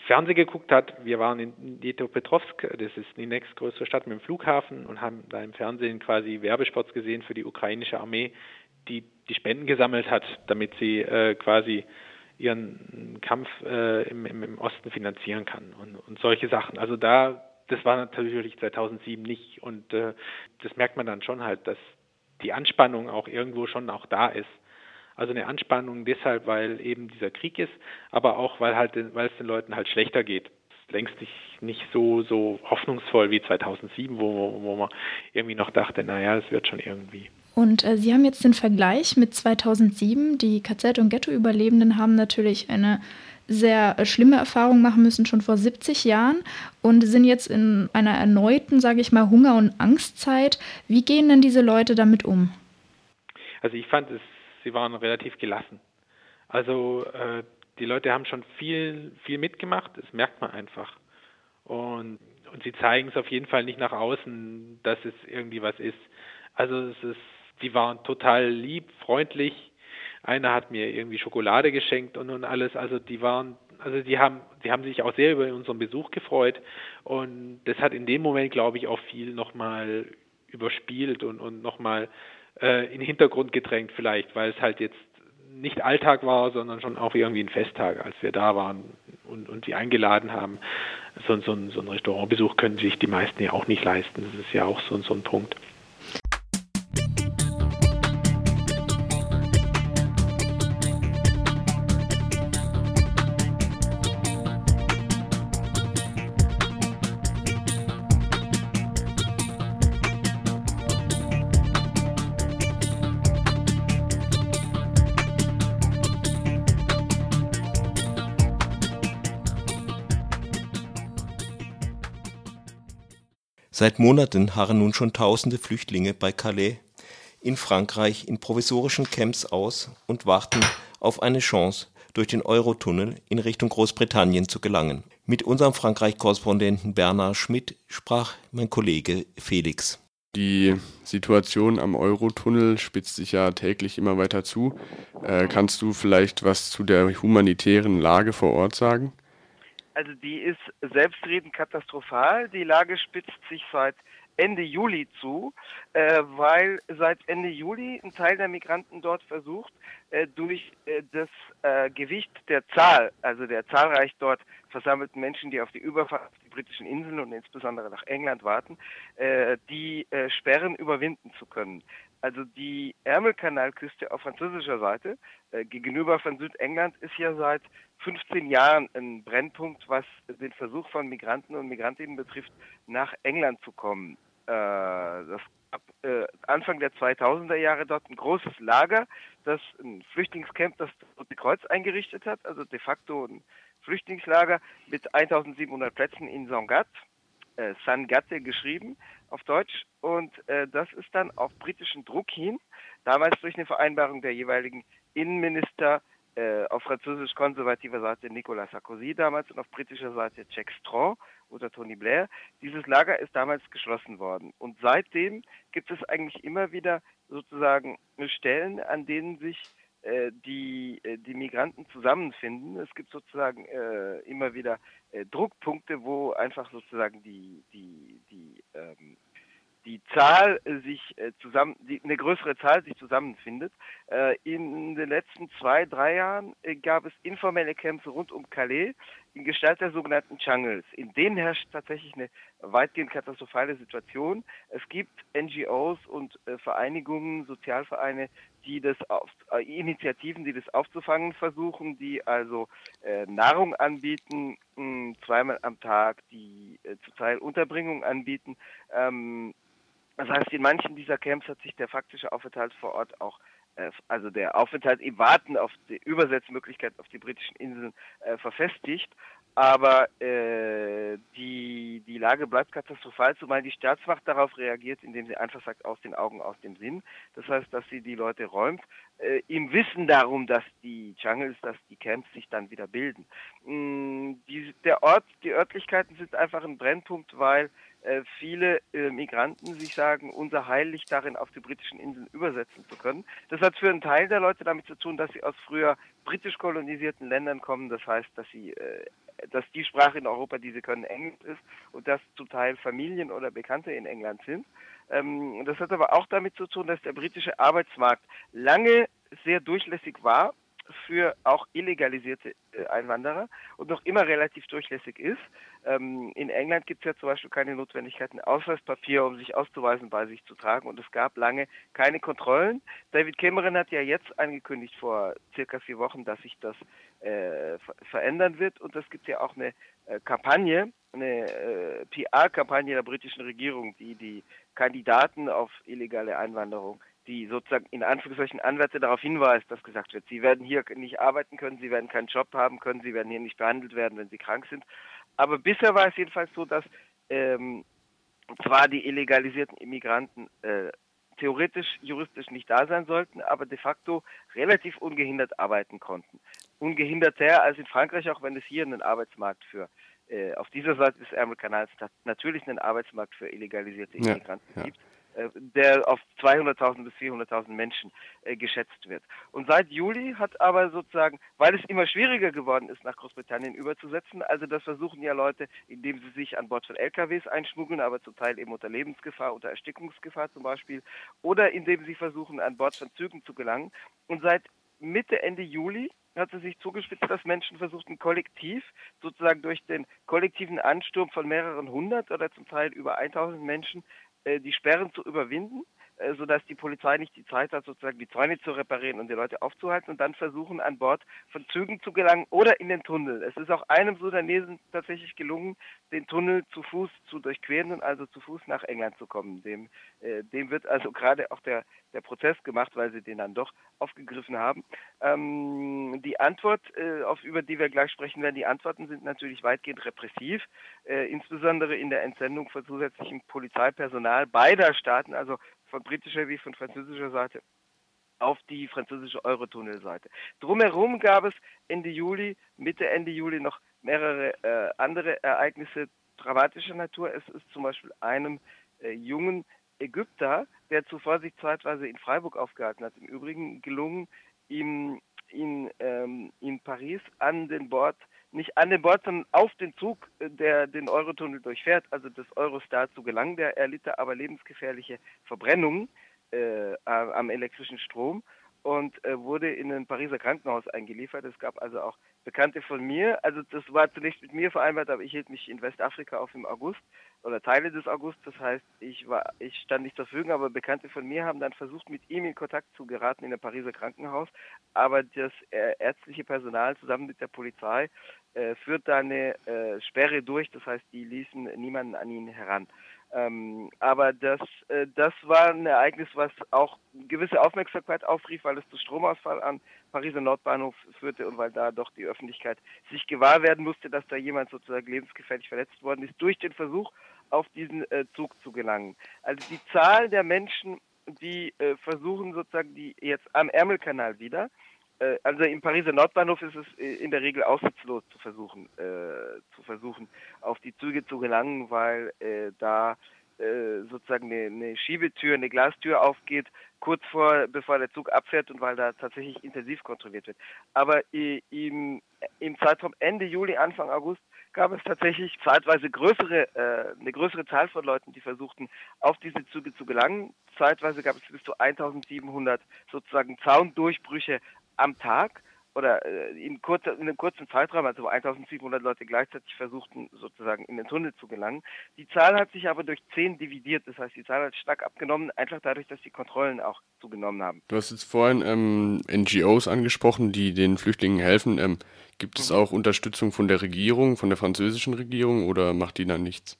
Fernsehen geguckt hat, wir waren in Dnipropetrovsk, das ist die nächstgrößere Stadt mit dem Flughafen und haben da im Fernsehen quasi Werbespots gesehen für die ukrainische Armee, die die Spenden gesammelt hat, damit sie äh, quasi ihren Kampf äh, im, im, Osten finanzieren kann und, und solche Sachen. Also da, das war natürlich 2007 nicht und äh, das merkt man dann schon halt, dass die Anspannung auch irgendwo schon auch da ist. Also eine Anspannung deshalb, weil eben dieser Krieg ist, aber auch weil halt, weil es den Leuten halt schlechter geht. Längst nicht, nicht so, so hoffnungsvoll wie 2007, wo, wo man irgendwie noch dachte, naja, es wird schon irgendwie. Und äh, Sie haben jetzt den Vergleich mit 2007. Die KZ- und Ghetto-Überlebenden haben natürlich eine sehr äh, schlimme Erfahrung machen müssen, schon vor 70 Jahren und sind jetzt in einer erneuten, sage ich mal, Hunger- und Angstzeit. Wie gehen denn diese Leute damit um? Also ich fand es sie waren relativ gelassen. Also äh, die Leute haben schon viel, viel mitgemacht, das merkt man einfach. Und, und sie zeigen es auf jeden Fall nicht nach außen, dass es irgendwie was ist. Also es ist, die waren total lieb, freundlich. Einer hat mir irgendwie Schokolade geschenkt und, und alles. Also die waren, also die haben, die haben sich auch sehr über unseren Besuch gefreut. Und das hat in dem Moment, glaube ich, auch viel nochmal überspielt und, und nochmal äh, in den Hintergrund gedrängt vielleicht, weil es halt jetzt nicht Alltag war, sondern schon auch irgendwie ein Festtag, als wir da waren und, und die eingeladen haben. So, so, so ein Restaurantbesuch können sich die meisten ja auch nicht leisten. Das ist ja auch so, so ein Punkt. Seit Monaten harren nun schon tausende Flüchtlinge bei Calais in Frankreich in provisorischen Camps aus und warten auf eine Chance, durch den Eurotunnel in Richtung Großbritannien zu gelangen. Mit unserem Frankreich-Korrespondenten Bernhard Schmidt sprach mein Kollege Felix. Die Situation am Eurotunnel spitzt sich ja täglich immer weiter zu. Äh, kannst du vielleicht was zu der humanitären Lage vor Ort sagen? Also die ist selbstredend katastrophal. Die Lage spitzt sich seit Ende Juli zu, äh, weil seit Ende Juli ein Teil der Migranten dort versucht, äh, durch äh, das äh, Gewicht der Zahl, also der zahlreich dort versammelten Menschen, die auf die Überfahrt auf die britischen Inseln und insbesondere nach England warten, äh, die äh, Sperren überwinden zu können. Also die Ärmelkanalküste auf französischer Seite gegenüber von Südengland ist ja seit 15 Jahren ein Brennpunkt, was den Versuch von Migranten und Migrantinnen betrifft, nach England zu kommen. Äh, das ab äh, Anfang der 2000er Jahre dort ein großes Lager, das ein Flüchtlingscamp, das Rote Kreuz eingerichtet hat, also de facto ein Flüchtlingslager mit 1700 Plätzen in Sangatte, äh, Sangatte geschrieben auf Deutsch. Und äh, das ist dann auf britischen Druck hin, damals durch eine Vereinbarung der jeweiligen Innenminister äh, auf französisch konservativer Seite Nicolas Sarkozy damals und auf britischer Seite Jack Straw oder Tony Blair. Dieses Lager ist damals geschlossen worden. Und seitdem gibt es eigentlich immer wieder sozusagen Stellen, an denen sich die äh, die Migranten zusammenfinden. Es gibt sozusagen äh, immer wieder äh, Druckpunkte, wo einfach sozusagen die die die ähm, die Zahl sich äh, zusammen, die, eine größere Zahl sich zusammenfindet. Äh, in den letzten zwei, drei Jahren äh, gab es informelle Camps rund um Calais in Gestalt der sogenannten Jungles. In denen herrscht tatsächlich eine weitgehend katastrophale Situation. Es gibt NGOs und Vereinigungen, Sozialvereine, die das auf, Initiativen, die das aufzufangen versuchen, die also Nahrung anbieten, mh, zweimal am Tag, die äh, zum Teil Unterbringung anbieten. Ähm, das heißt, in manchen dieser Camps hat sich der faktische Aufenthalt vor Ort auch äh, also der Aufenthalt im Warten auf die Übersetzmöglichkeit auf die britischen Inseln äh, verfestigt. Aber äh, die, die Lage bleibt katastrophal, zumal die Staatsmacht darauf reagiert, indem sie einfach sagt, aus den Augen, aus dem Sinn. Das heißt, dass sie die Leute räumt, äh, im Wissen darum, dass die Jungles, dass die Camps sich dann wieder bilden. Mm, die, der Ort, die Örtlichkeiten sind einfach ein Brennpunkt, weil viele äh, Migranten sich sagen, unser Heil liegt darin, auf die britischen Inseln übersetzen zu können. Das hat für einen Teil der Leute damit zu tun, dass sie aus früher britisch kolonisierten Ländern kommen. Das heißt, dass sie äh, dass die Sprache in Europa, die sie können, Englisch ist und dass zum Teil Familien oder Bekannte in England sind. Ähm, das hat aber auch damit zu tun, dass der britische Arbeitsmarkt lange sehr durchlässig war für auch illegalisierte äh, Einwanderer und noch immer relativ durchlässig ist. Ähm, in England gibt es ja zum Beispiel keine Notwendigkeit, ein Ausweispapier, um sich auszuweisen, bei sich zu tragen und es gab lange keine Kontrollen. David Cameron hat ja jetzt angekündigt vor circa vier Wochen, dass sich das äh, verändern wird und es gibt ja auch eine äh, Kampagne, eine äh, PR-Kampagne der britischen Regierung, die die Kandidaten auf illegale Einwanderung die sozusagen in Anführungszeichen Anwärter darauf hinweist, dass gesagt wird, sie werden hier nicht arbeiten können, sie werden keinen Job haben können, sie werden hier nicht behandelt werden, wenn sie krank sind. Aber bisher war es jedenfalls so, dass ähm, zwar die illegalisierten Immigranten äh, theoretisch, juristisch nicht da sein sollten, aber de facto relativ ungehindert arbeiten konnten. Ungehinderter als in Frankreich, auch wenn es hier einen Arbeitsmarkt für äh, auf dieser Seite des Ärmelkanals natürlich einen Arbeitsmarkt für illegalisierte Immigranten ja, ja. gibt. Äh, der auf 200.000 bis 400.000 Menschen äh, geschätzt wird. Und seit Juli hat aber sozusagen, weil es immer schwieriger geworden ist, nach Großbritannien überzusetzen, also das versuchen ja Leute, indem sie sich an Bord von LKWs einschmuggeln, aber zum Teil eben unter Lebensgefahr, unter Erstickungsgefahr zum Beispiel, oder indem sie versuchen, an Bord von Zügen zu gelangen. Und seit Mitte, Ende Juli hat es sich zugespitzt, dass Menschen versuchten, kollektiv, sozusagen durch den kollektiven Ansturm von mehreren hundert oder zum Teil über 1000 Menschen, die Sperren zu überwinden, äh, sodass die Polizei nicht die Zeit hat, sozusagen die Zäune zu reparieren und die Leute aufzuhalten und dann versuchen, an Bord von Zügen zu gelangen oder in den Tunnel. Es ist auch einem Sudanesen tatsächlich gelungen, den Tunnel zu Fuß zu durchqueren und also zu Fuß nach England zu kommen. Dem, äh, dem wird also gerade auch der, der Prozess gemacht, weil sie den dann doch aufgegriffen haben. Ähm, die Antwort, äh, auf, über die wir gleich sprechen werden, die Antworten sind natürlich weitgehend repressiv, äh, insbesondere in der Entsendung von zusätzlichem Polizeipersonal beider Staaten, also von britischer wie von französischer Seite auf die französische Eurotunnelseite. Drumherum gab es Ende Juli, Mitte Ende Juli noch mehrere äh, andere Ereignisse dramatischer Natur. Es ist zum Beispiel einem äh, jungen Ägypter, der zuvor sich zeitweise in Freiburg aufgehalten hat, im Übrigen gelungen, ihm in, ähm, in Paris an den Bord, nicht an den Bord, sondern auf den Zug, äh, der den Eurotunnel durchfährt, also des Eurostar zu gelangen. Der erlitt aber lebensgefährliche Verbrennungen äh, am elektrischen Strom und äh, wurde in ein Pariser Krankenhaus eingeliefert. Es gab also auch Bekannte von mir. Also das war zunächst mit mir vereinbart, aber ich hielt mich in Westafrika auf im August oder Teile des August. Das heißt, ich war, ich stand nicht zur Verfügung, aber Bekannte von mir haben dann versucht, mit ihm in Kontakt zu geraten in ein Pariser Krankenhaus. Aber das äh, ärztliche Personal zusammen mit der Polizei äh, führt da eine äh, Sperre durch. Das heißt, die ließen niemanden an ihn heran. Ähm, aber das, äh, das war ein Ereignis, was auch gewisse Aufmerksamkeit aufrief, weil es zu Stromausfall am Pariser Nordbahnhof führte und weil da doch die Öffentlichkeit sich gewahr werden musste, dass da jemand sozusagen lebensgefährlich verletzt worden ist, durch den Versuch, auf diesen äh, Zug zu gelangen. Also die Zahl der Menschen, die äh, versuchen sozusagen, die jetzt am Ärmelkanal wieder, äh, also im Pariser Nordbahnhof ist es äh, in der Regel aussichtslos zu versuchen, äh, zu versuchen, auf die Züge zu gelangen, weil äh, da äh, sozusagen eine, eine Schiebetür, eine Glastür aufgeht, kurz vor, bevor der Zug abfährt und weil da tatsächlich intensiv kontrolliert wird. Aber im, im Zeitraum Ende Juli, Anfang August gab es tatsächlich zeitweise größere, äh, eine größere Zahl von Leuten, die versuchten, auf diese Züge zu gelangen. Zeitweise gab es bis zu 1700 sozusagen Zaundurchbrüche am Tag oder äh, in, kurzer, in einem kurzen Zeitraum, also 1700 Leute gleichzeitig versuchten, sozusagen in den Tunnel zu gelangen. Die Zahl hat sich aber durch 10 dividiert, das heißt, die Zahl hat stark abgenommen, einfach dadurch, dass die Kontrollen auch zugenommen haben. Du hast jetzt vorhin ähm, NGOs angesprochen, die den Flüchtlingen helfen. Ähm, gibt es auch Unterstützung von der Regierung, von der französischen Regierung oder macht die dann nichts?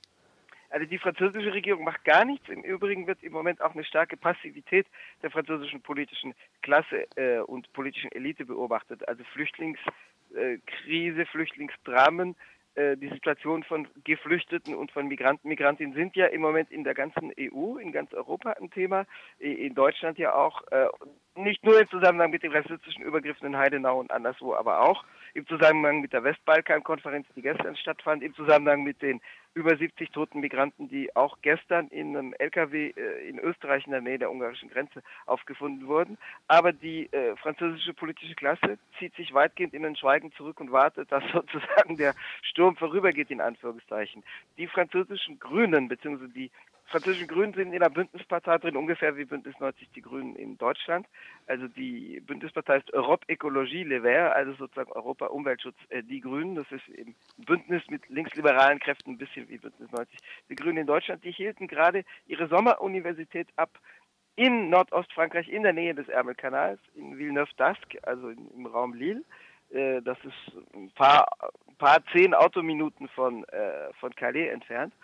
Also die französische Regierung macht gar nichts. Im Übrigen wird im Moment auch eine starke Passivität der französischen politischen Klasse äh, und politischen Elite beobachtet. Also Flüchtlingskrise, äh, Flüchtlingsdramen, äh, die Situation von Geflüchteten und von Migranten, Migrantinnen sind ja im Moment in der ganzen EU, in ganz Europa ein Thema, in Deutschland ja auch, äh, nicht nur im Zusammenhang mit den rassistischen Übergriffen in Heidenau und anderswo, aber auch im Zusammenhang mit der Westbalkan-Konferenz, die gestern stattfand, im Zusammenhang mit den über 70 toten Migranten, die auch gestern in einem LKW äh, in Österreich in der Nähe der ungarischen Grenze aufgefunden wurden. Aber die äh, französische politische Klasse zieht sich weitgehend in den Schweigen zurück und wartet, dass [laughs] sozusagen der Sturm vorübergeht, in Anführungszeichen. Die französischen Grünen, beziehungsweise die französischen Grünen sind in der Bündnispartei drin, ungefähr wie Bündnis 90 die Grünen in Deutschland. Also die Bündnispartei ist Europe Ecologie Les Verts, also sozusagen Europa Umweltschutz äh, die Grünen. Das ist im Bündnis mit linksliberalen Kräften ein bisschen wie Bündnis 90 die Grünen in Deutschland. Die hielten gerade ihre Sommeruniversität ab in Nordostfrankreich, in der Nähe des Ärmelkanals, in Villeneuve-d'Ascq, also in, im Raum Lille. Äh, das ist ein paar, paar zehn Autominuten von, äh, von Calais entfernt.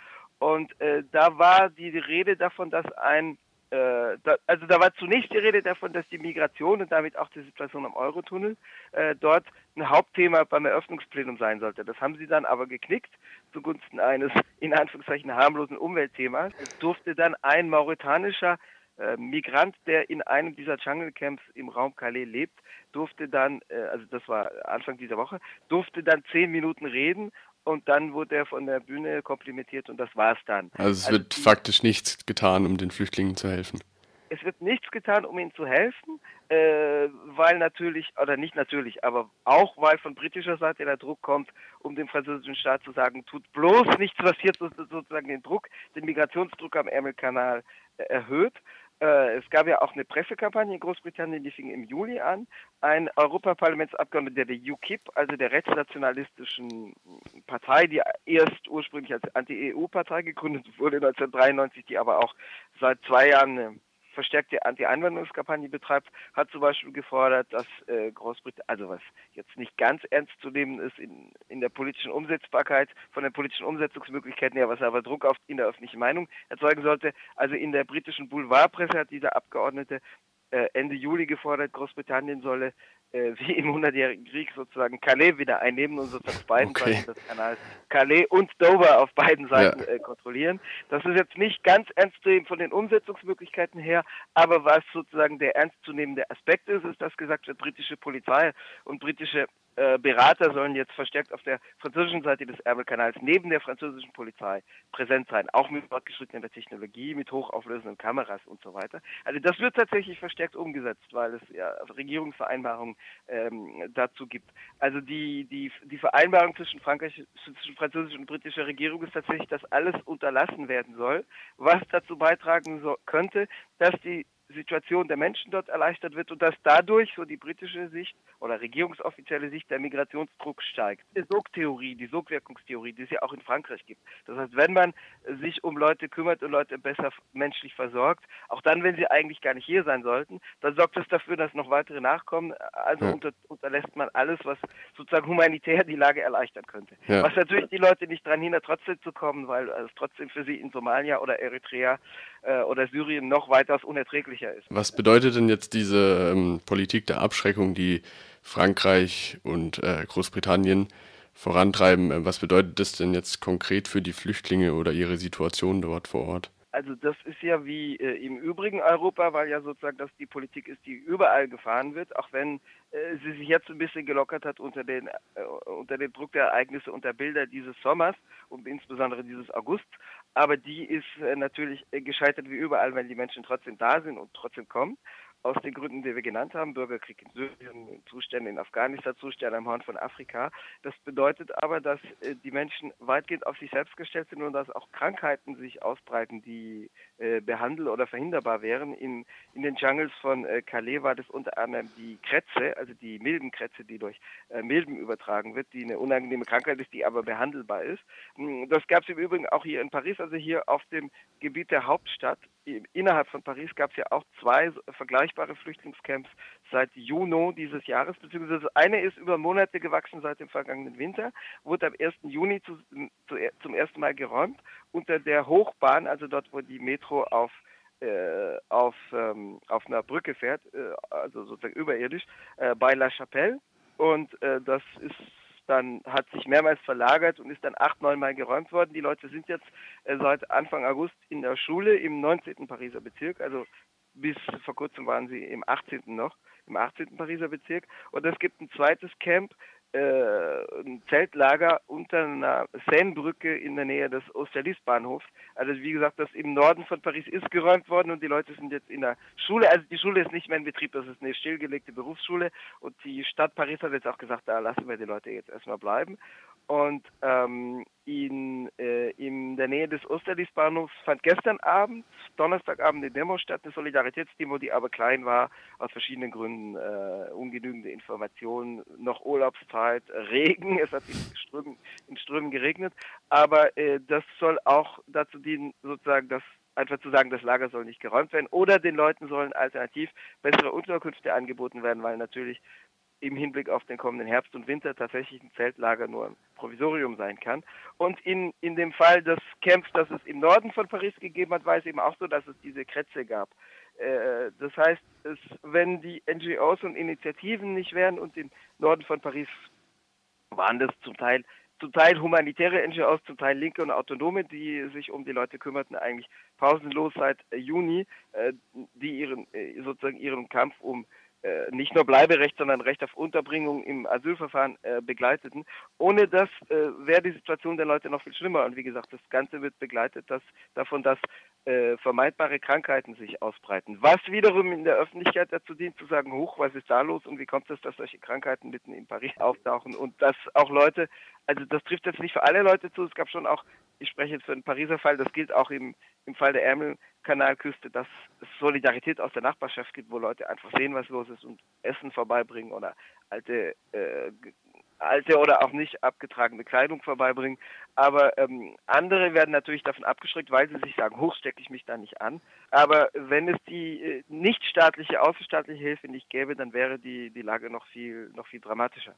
Und äh, da war die Rede davon, dass ein, äh, da, also da war zunächst die Rede davon, dass die Migration und damit auch die Situation am Eurotunnel äh, dort ein Hauptthema beim Eröffnungsplenum sein sollte. Das haben sie dann aber geknickt zugunsten eines in Anführungszeichen harmlosen Umweltthemas. Es durfte dann ein mauretanischer äh, Migrant, der in einem dieser Jungle Camps im Raum Calais lebt, durfte dann, äh, also das war Anfang dieser Woche, durfte dann zehn Minuten reden und dann wurde er von der Bühne komplimentiert und das war's dann. Also es also wird die, faktisch nichts getan, um den Flüchtlingen zu helfen. Es wird nichts getan, um ihnen zu helfen, äh, weil natürlich, oder nicht natürlich, aber auch weil von britischer Seite der Druck kommt, um dem französischen Staat zu sagen, tut bloß nichts, was hier sozusagen den Druck, den Migrationsdruck am Ärmelkanal äh, erhöht. Äh, es gab ja auch eine Pressekampagne in Großbritannien, die fing im Juli an. Ein Europaparlamentsabgeordneter der UKIP, also der rechtsnationalistischen Partei, die erst ursprünglich als Anti-EU-Partei gegründet wurde 1993, die aber auch seit zwei Jahren eine verstärkte Anti-Einwanderungskampagne betreibt, hat zum Beispiel gefordert, dass äh, Großbritannien, also was jetzt nicht ganz ernst zu nehmen ist in, in der politischen Umsetzbarkeit, von den politischen Umsetzungsmöglichkeiten her, was aber Druck auf in der öffentlichen Meinung erzeugen sollte. Also in der britischen Boulevardpresse hat dieser Abgeordnete äh, Ende Juli gefordert, Großbritannien solle äh, wie im Hundertjährigen Krieg sozusagen Calais wieder einnehmen und sozusagen auf beiden okay. Seiten des Kanals Calais und Dover auf beiden Seiten ja. äh, kontrollieren. Das ist jetzt nicht ganz ernst zu nehmen von den Umsetzungsmöglichkeiten her, aber was sozusagen der ernstzunehmende Aspekt ist, ist, dass gesagt wird, britische Polizei und britische Berater sollen jetzt verstärkt auf der französischen Seite des Ärmelkanals neben der französischen Polizei präsent sein, auch mit fortgeschrittener Technologie, mit hochauflösenden Kameras und so weiter. Also das wird tatsächlich verstärkt umgesetzt, weil es ja Regierungsvereinbarungen ähm, dazu gibt. Also die, die, die Vereinbarung zwischen Frankreich, zwischen französischer und britischer Regierung ist tatsächlich, dass alles unterlassen werden soll, was dazu beitragen so, könnte, dass die Situation der Menschen dort erleichtert wird und dass dadurch, so die britische Sicht oder regierungsoffizielle Sicht, der Migrationsdruck steigt. Die Sogtheorie, die Sogwirkungstheorie, die es ja auch in Frankreich gibt. Das heißt, wenn man sich um Leute kümmert und Leute besser menschlich versorgt, auch dann, wenn sie eigentlich gar nicht hier sein sollten, dann sorgt das dafür, dass noch weitere nachkommen. Also ja. unter, unterlässt man alles, was sozusagen humanitär die Lage erleichtern könnte. Ja. Was natürlich die Leute nicht daran hindert, trotzdem zu kommen, weil es trotzdem für sie in Somalia oder Eritrea äh, oder Syrien noch weitaus unerträglicher ist. Was bedeutet denn jetzt diese ähm, Politik der Abschreckung, die Frankreich und äh, Großbritannien vorantreiben? Äh, was bedeutet das denn jetzt konkret für die Flüchtlinge oder ihre Situation dort vor Ort? Also das ist ja wie äh, im übrigen Europa, weil ja sozusagen das die Politik ist, die überall gefahren wird, auch wenn äh, sie sich jetzt ein bisschen gelockert hat unter den äh, unter dem Druck der Ereignisse und der Bilder dieses Sommers und insbesondere dieses August. Aber die ist äh, natürlich äh, gescheitert wie überall, wenn die Menschen trotzdem da sind und trotzdem kommen aus den Gründen, die wir genannt haben, Bürgerkrieg in Syrien, Zustände in Afghanistan, Zustände am Horn von Afrika. Das bedeutet aber, dass äh, die Menschen weitgehend auf sich selbst gestellt sind und dass auch Krankheiten sich ausbreiten, die äh, behandel- oder verhinderbar wären. In, in den Jungles von äh, Calais war das unter anderem die Krätze, also die Milbenkrätze, die durch äh, Milben übertragen wird, die eine unangenehme Krankheit ist, die aber behandelbar ist. Hm, das gab es im Übrigen auch hier in Paris, also hier auf dem Gebiet der Hauptstadt. Innerhalb von Paris gab es ja auch zwei vergleichbare Flüchtlingscamps seit Juni dieses Jahres, beziehungsweise eine ist über Monate gewachsen seit dem vergangenen Winter, wurde am 1. Juni zu, zu, zum ersten Mal geräumt unter der Hochbahn, also dort, wo die Metro auf äh, auf, ähm, auf einer Brücke fährt, äh, also sozusagen überirdisch, äh, bei La Chapelle. Und äh, das ist dann hat sich mehrmals verlagert und ist dann acht, neun Mal geräumt worden. Die Leute sind jetzt äh, seit Anfang August in der Schule im 19. Pariser Bezirk, also bis vor kurzem waren sie im 18. noch, im 18. Pariser Bezirk. Und es gibt ein zweites Camp, ein Zeltlager unter einer Seinebrücke in der Nähe des Austerlitz-Bahnhofs. Also wie gesagt, das im Norden von Paris ist geräumt worden und die Leute sind jetzt in der Schule. Also die Schule ist nicht mehr in Betrieb, das ist eine stillgelegte Berufsschule und die Stadt Paris hat jetzt auch gesagt, da lassen wir die Leute jetzt erstmal bleiben. Und ähm, in, äh, in der Nähe des Osterlies-Bahnhofs fand gestern Abend, Donnerstagabend, eine Demo statt, eine Solidaritätsdemo, die aber klein war, aus verschiedenen Gründen, äh, ungenügende Informationen, noch Urlaubszeit, Regen, [laughs] es hat in Strömen, in Strömen geregnet, aber äh, das soll auch dazu dienen, sozusagen, dass einfach zu sagen, das Lager soll nicht geräumt werden oder den Leuten sollen alternativ bessere Unterkünfte angeboten werden, weil natürlich im Hinblick auf den kommenden Herbst und Winter tatsächlich ein Zeltlager nur ein Provisorium sein kann. Und in, in dem Fall des Camps, das es im Norden von Paris gegeben hat, war es eben auch so, dass es diese Krätze gab. Äh, das heißt, es, wenn die NGOs und Initiativen nicht wären und im Norden von Paris waren das zum Teil zum Teil humanitäre NGOs, zum Teil linke und autonome, die sich um die Leute kümmerten, eigentlich pausenlos seit Juni, äh, die ihren äh, sozusagen ihren Kampf um äh, nicht nur Bleiberecht, sondern Recht auf Unterbringung im Asylverfahren äh, begleiteten. Ohne das äh, wäre die Situation der Leute noch viel schlimmer. Und wie gesagt, das Ganze wird begleitet dass, davon, dass äh, vermeidbare Krankheiten sich ausbreiten. Was wiederum in der Öffentlichkeit dazu dient, zu sagen, hoch, was ist da los und wie kommt es, dass solche Krankheiten mitten in Paris auftauchen und dass auch Leute, also das trifft jetzt nicht für alle Leute zu, es gab schon auch, ich spreche jetzt für den Pariser Fall, das gilt auch im, im Fall der Ärmel, Kanalküste, dass es Solidarität aus der Nachbarschaft gibt, wo Leute einfach sehen, was los ist und Essen vorbeibringen oder alte, äh, alte oder auch nicht abgetragene Kleidung vorbeibringen. Aber ähm, andere werden natürlich davon abgeschreckt, weil sie sich sagen, hoch stecke ich mich da nicht an. Aber wenn es die äh, nichtstaatliche, außerstaatliche Hilfe nicht gäbe, dann wäre die, die Lage noch viel, noch viel dramatischer.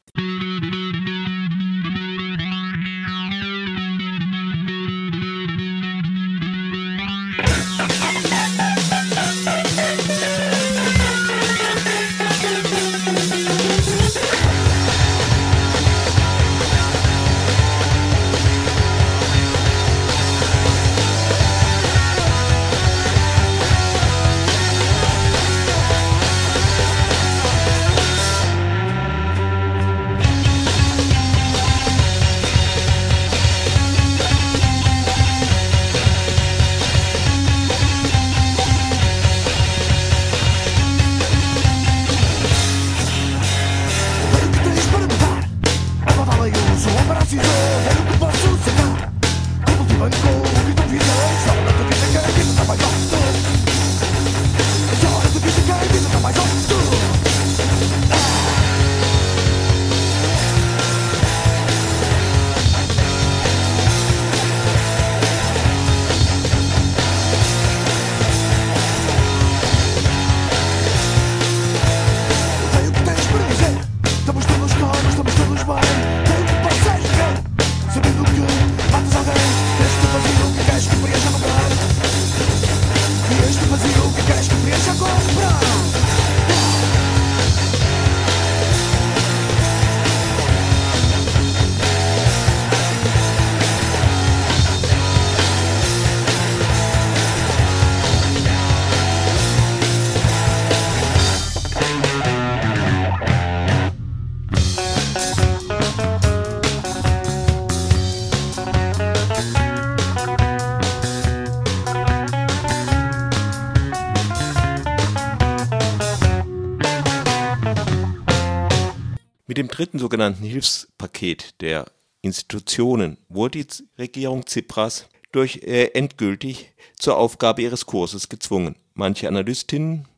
Mit dem dritten sogenannten Hilfspaket der Institutionen wurde die Regierung Tsipras durch äh, endgültig zur Aufgabe ihres Kurses gezwungen. Manche Analystinnen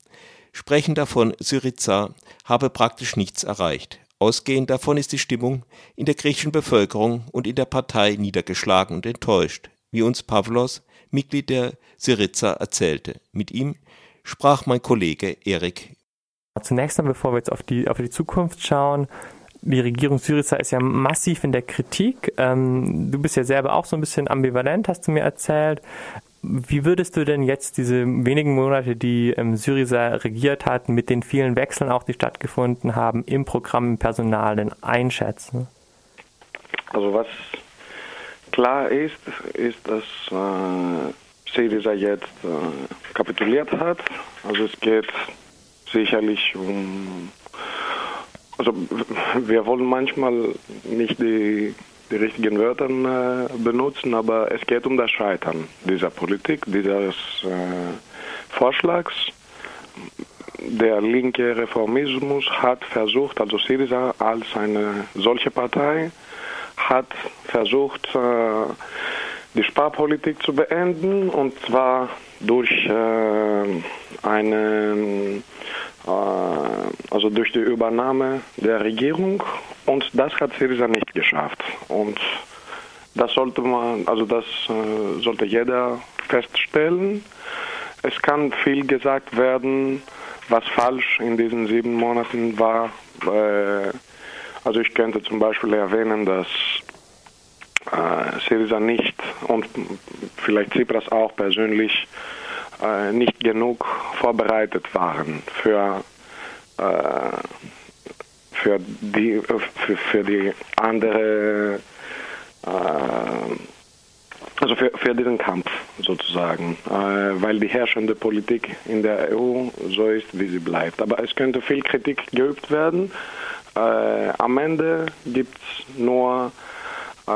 sprechen davon, Syriza habe praktisch nichts erreicht. Ausgehend davon ist die Stimmung in der griechischen Bevölkerung und in der Partei niedergeschlagen und enttäuscht, wie uns Pavlos, Mitglied der Syriza, erzählte. Mit ihm sprach mein Kollege Erik. Zunächst einmal, bevor wir jetzt auf die, auf die Zukunft schauen, die Regierung Syriza ist ja massiv in der Kritik. Ähm, du bist ja selber auch so ein bisschen ambivalent, hast du mir erzählt. Wie würdest du denn jetzt diese wenigen Monate, die ähm, Syriza regiert hat, mit den vielen Wechseln auch, die stattgefunden haben, im Programm, im Personal denn einschätzen? Also was klar ist, ist, dass äh, Syriza jetzt äh, kapituliert hat. Also es geht sicherlich um also wir wollen manchmal nicht die die richtigen Wörter äh, benutzen, aber es geht um das Scheitern dieser Politik, dieses äh, Vorschlags. Der linke Reformismus hat versucht, also Syriza als eine solche Partei, hat versucht, äh, die Sparpolitik zu beenden und zwar durch äh, einen äh, also durch die Übernahme der Regierung und das hat Syriza nicht geschafft. Und das sollte man, also das äh, sollte jeder feststellen. Es kann viel gesagt werden, was falsch in diesen sieben Monaten war. Äh, also ich könnte zum Beispiel erwähnen, dass Syriza nicht und vielleicht Tsipras auch persönlich nicht genug vorbereitet waren für, äh, für, die, für, für die andere, äh, also für, für diesen Kampf sozusagen, äh, weil die herrschende Politik in der EU so ist, wie sie bleibt. Aber es könnte viel Kritik geübt werden. Äh, am Ende gibt es nur äh,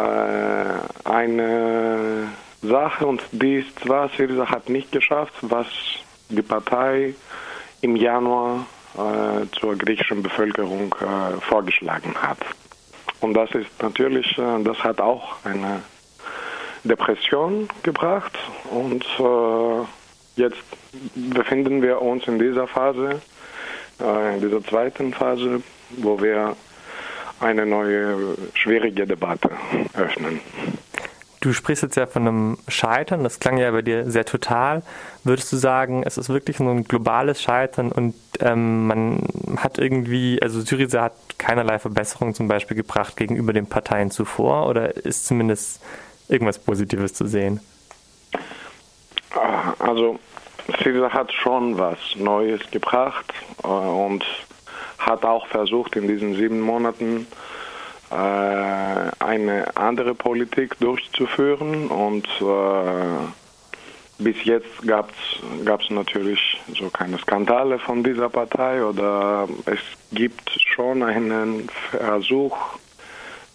eine Sache und die ist zwar, Syriza hat nicht geschafft, was die Partei im Januar äh, zur griechischen Bevölkerung äh, vorgeschlagen hat. Und das ist natürlich, äh, das hat auch eine Depression gebracht und äh, jetzt befinden wir uns in dieser Phase, äh, in dieser zweiten Phase, wo wir eine neue schwierige Debatte öffnen. Du sprichst jetzt ja von einem Scheitern, das klang ja bei dir sehr total. Würdest du sagen, es ist wirklich so ein globales Scheitern und ähm, man hat irgendwie, also Syriza hat keinerlei Verbesserung zum Beispiel gebracht gegenüber den Parteien zuvor oder ist zumindest irgendwas Positives zu sehen? Also Syriza hat schon was Neues gebracht äh, und hat auch versucht in diesen sieben Monaten eine andere Politik durchzuführen und äh, bis jetzt gab es natürlich so keine Skandale von dieser Partei oder es gibt schon einen Versuch,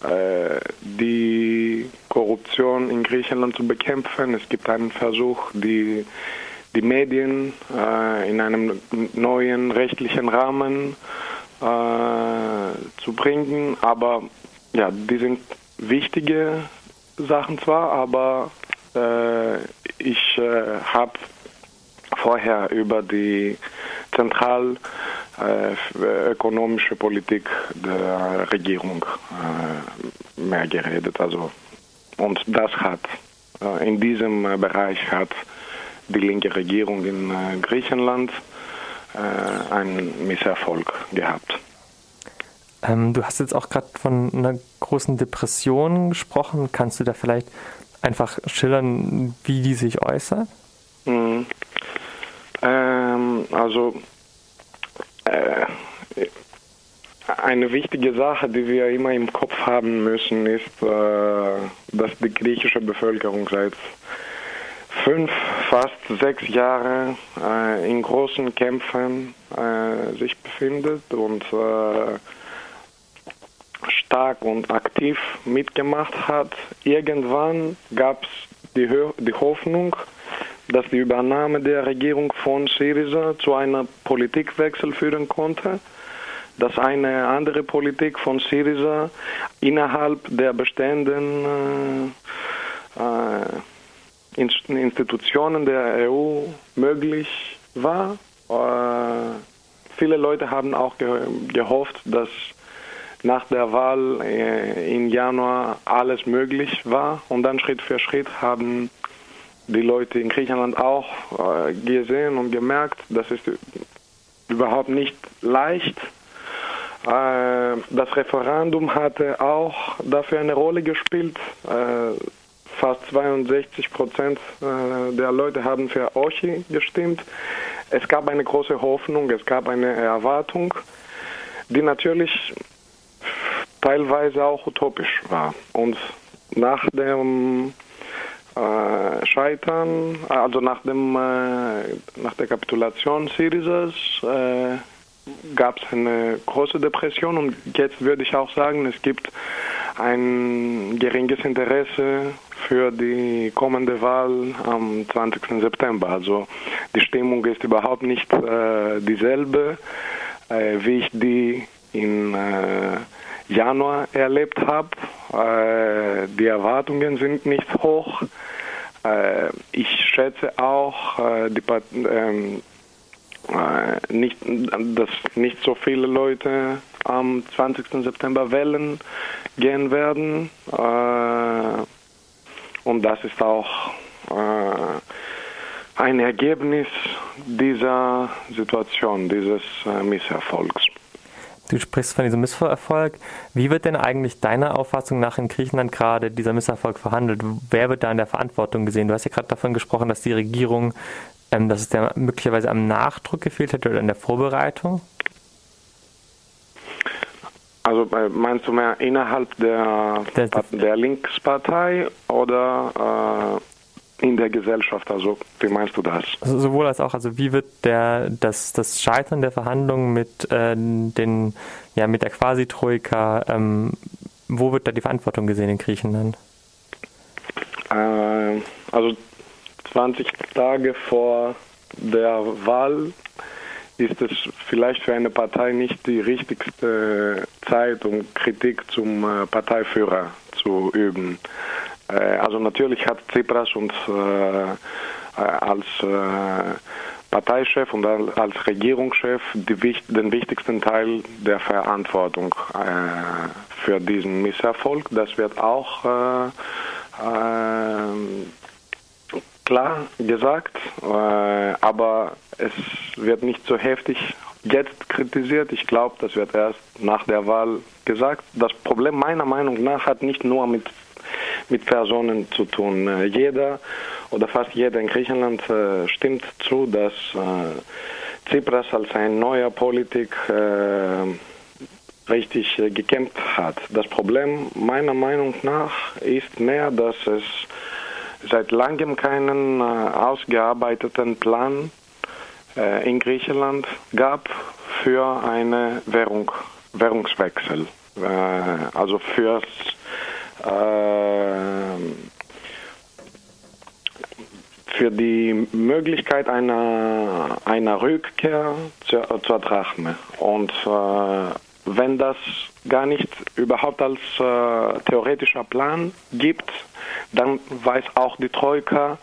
äh, die Korruption in Griechenland zu bekämpfen. Es gibt einen Versuch, die, die Medien äh, in einem neuen rechtlichen Rahmen äh, zu bringen, aber ja, die sind wichtige Sachen zwar, aber äh, ich äh, habe vorher über die zentralökonomische äh, Politik der Regierung äh, mehr geredet. Also, und das hat äh, in diesem Bereich hat die linke Regierung in äh, einen Misserfolg gehabt. Ähm, du hast jetzt auch gerade von einer großen Depression gesprochen. Kannst du da vielleicht einfach schildern, wie die sich äußert? Mhm. Ähm, also äh, eine wichtige Sache, die wir immer im Kopf haben müssen, ist, äh, dass die griechische Bevölkerung seit fünf, fast sechs Jahren äh, in großen Kämpfen äh, sich befindet und äh, stark und aktiv mitgemacht hat. Irgendwann gab es die, die Hoffnung, dass die Übernahme der Regierung von Syriza zu einem Politikwechsel führen konnte. dass eine andere Politik von Syriza innerhalb der bestehenden äh, äh, Institutionen der EU möglich war. Äh, viele Leute haben auch ge gehofft, dass nach der Wahl äh, im Januar alles möglich war und dann Schritt für Schritt haben die Leute in Griechenland auch äh, gesehen und gemerkt, das ist überhaupt nicht leicht. Das Referendum hatte auch dafür eine Rolle gespielt. Fast 62 Prozent äh, der Leute haben für Ochi gestimmt. Es gab eine große Hoffnung, es gab eine Erwartung, die natürlich teilweise auch utopisch war. Und nach dem äh, Scheitern, also nach, dem, äh, nach der Kapitulation Syrizas, gab es eine große Depression und jetzt würde ich auch sagen, es gibt ein geringes Interesse für die kommende Wahl am 20. September. Also die Stimmung ist überhaupt nicht äh, dieselbe, äh, wie ich die in äh, Januar erlebt habe. Äh, die Erwartungen sind nicht hoch. Äh, ich schätze auch, äh, die, ähm, äh, nicht, dass nicht so viele Leute am 20. September wählen gehen werden. Äh, und das ist auch äh, ein Ergebnis dieser Situation, dieses Misserfolgs. Du sprichst von diesem Misserfolg. Wie wird denn eigentlich deiner Auffassung nach in Griechenland gerade dieser Misserfolg verhandelt? Wer wird da in der Verantwortung gesehen? Du hast ja gerade davon gesprochen, dass die Regierung, dass es der möglicherweise am Nachdruck gefehlt hätte oder in der Vorbereitung. Also meinst du mehr innerhalb der, der, der Linkspartei oder äh, in der Gesellschaft? Also wie meinst du das? Also sowohl als auch. Also wie wird der das, das Scheitern der Verhandlungen mit äh, den ja mit der Quasi-Troika, ähm, wo wird da die Verantwortung gesehen in Griechenland? Äh, also 20 Tage vor der Wahl ist es vielleicht für eine Partei nicht die richtigste Zeit, um Kritik zum äh, Parteiführer zu üben. Äh, also natürlich hat Tsipras uns äh, als Parteichef und als Regierungschef den wichtigsten Teil der Verantwortung für diesen Misserfolg. Das wird auch klar gesagt, aber es wird nicht so heftig jetzt kritisiert. Ich glaube, das wird erst nach der Wahl gesagt. Das Problem meiner Meinung nach hat nicht nur mit, mit Personen zu tun. Äh, jeder oder fast jeder in Griechenland äh, stimmt zu, dass äh, Tsipras als ein neuer Politik richtig gekämpft hat. Das Problem meiner Meinung nach ist mehr, dass es seit langem keinen ausgearbeiteten Plan äh, in Griechenland gab für eine Währung, Währungswechsel. Äh, also fürs äh, für die Möglichkeit einer, einer Rückkehr zur, zur Drachme. Und äh, wenn das gar nicht überhaupt als äh, theoretischer Plan gibt, dann weiß auch die Troika,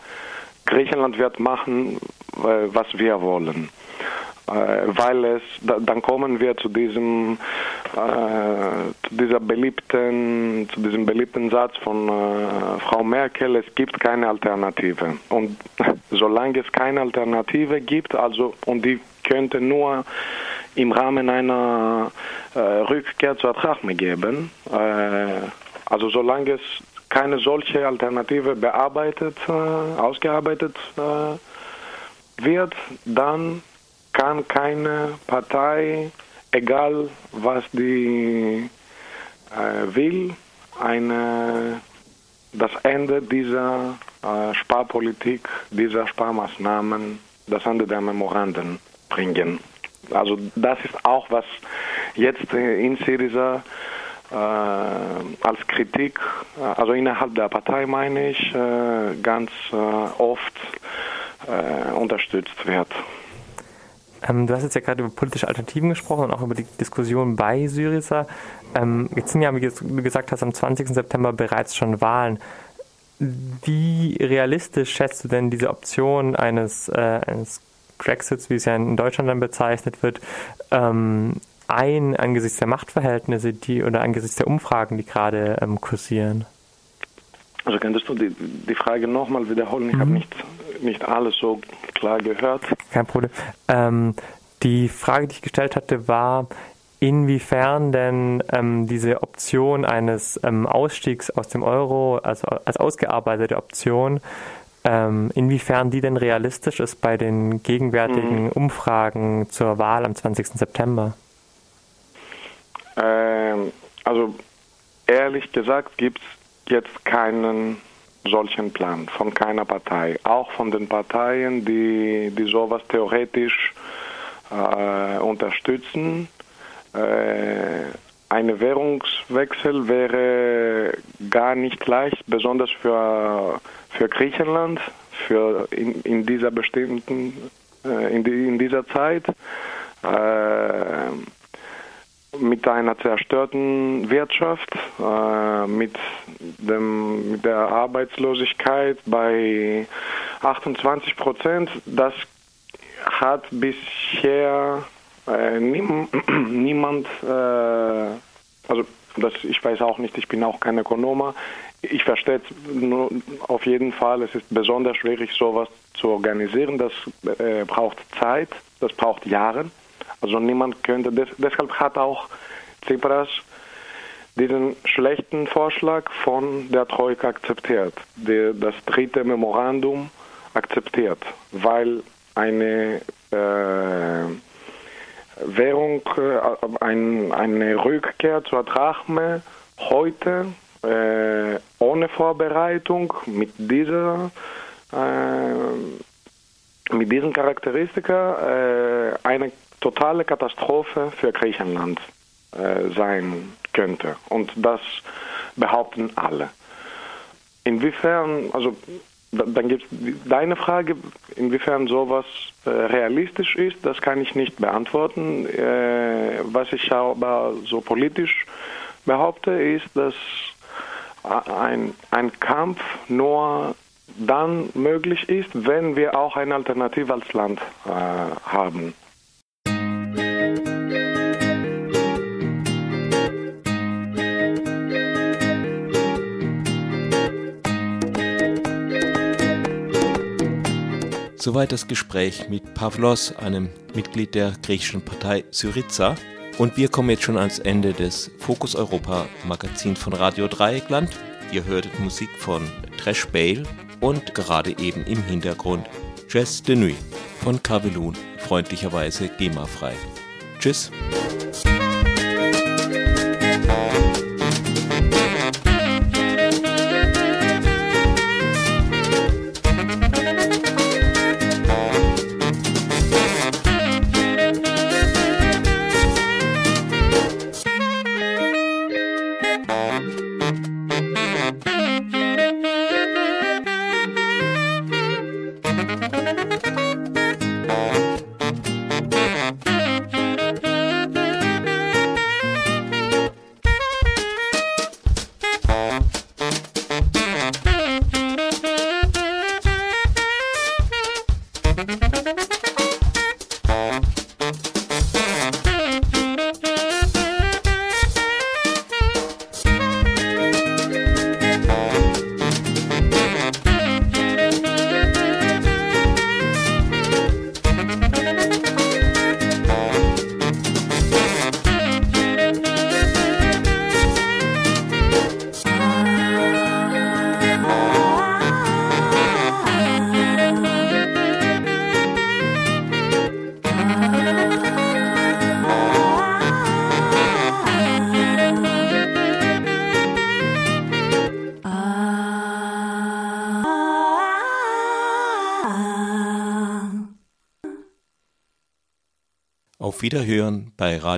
Griechenland wird machen, was wir wollen. Äh, weil es, dann kommen wir zu diesem, äh, zu dieser beliebten, zu diesem beliebten Satz von äh, Frau Merkel, es gibt keine Alternative. Und [laughs] solange es keine Alternative gibt, also, und die könnte nur im Rahmen einer äh, Rückkehr zur Drachme geben, äh, also solange es keine solche Alternative bearbeitet, äh, ausgearbeitet wird, dann kann keine Partei, egal was die äh, will, eine, das Ende dieser äh, Sparpolitik, dieser Sparmaßnahmen, das Ende der Memoranden bringen. Also das ist auch, was jetzt in Syriza äh, als Kritik, also innerhalb der Partei meine ich, äh, ganz äh, oft äh, unterstützt wird. Ähm, du hast jetzt ja gerade über politische Alternativen gesprochen und auch über die Diskussion bei Syriza. Ähm, jetzt sind ja, wie du gesagt hast, am 20. September bereits schon Wahlen. Wie realistisch schätzt du denn diese Option eines, äh, eines Brexits, wie es ja in Deutschland dann bezeichnet wird, ähm, ein angesichts der Machtverhältnisse, die oder angesichts der Umfragen, die gerade ähm, kursieren? Also könntest du die, die Frage nochmal wiederholen? Ich mhm. habe nicht, nicht alles so klar gehört. Kein Problem. Ähm, die Frage, die ich gestellt hatte, war, inwiefern denn ähm, diese Option eines ähm, Ausstiegs aus dem Euro, also als ausgearbeitete Option, ähm, inwiefern die denn realistisch ist bei den gegenwärtigen mhm. Umfragen zur Wahl am 20. September? Ähm, also ehrlich gesagt gibt es jetzt keinen solchen Plan von keiner Partei, auch von den Parteien, die, die sowas theoretisch äh, unterstützen. Äh, ein Währungswechsel wäre gar nicht leicht, besonders für, für Griechenland, für in, in dieser bestimmten, äh, in, die, in dieser Zeit. Mit einer zerstörten Wirtschaft, äh, mit, dem, mit der Arbeitslosigkeit bei 28 Prozent, das hat bisher äh, nie, [clears throat] niemand, äh, also das, ich weiß auch nicht, ich bin auch kein Ökonomer, ich verstehe nur auf jeden Fall, es ist besonders schwierig, sowas zu organisieren, das äh, braucht Zeit, das braucht Jahre. Also niemand könnte, des, deshalb hat auch Tsipras diesen schlechten Vorschlag von der Troika akzeptiert, der, das dritte Memorandum akzeptiert, weil eine äh, Währung, äh, ein, eine Rückkehr zur Drachme heute äh, ohne Vorbereitung mit dieser äh, mit diesen Charakteristika äh, eine totale Katastrophe für Griechenland äh, sein könnte. Und das behaupten alle. Inwiefern, also dann gibt es deine Frage, inwiefern sowas äh, realistisch ist, das kann ich nicht beantworten. Äh, was ich aber so politisch behaupte, ist, dass ein, ein Kampf nur dann möglich ist, wenn wir auch eine Alternative als Land äh, haben. Soweit das Gespräch mit Pavlos, einem Mitglied der griechischen Partei Syriza. Und wir kommen jetzt schon ans Ende des Fokus Europa Magazins von Radio Dreieckland. Ihr hörtet Musik von Trash Bale und gerade eben im Hintergrund Jazz de Nuit von Kavelun, freundlicherweise GEMA-frei. Tschüss.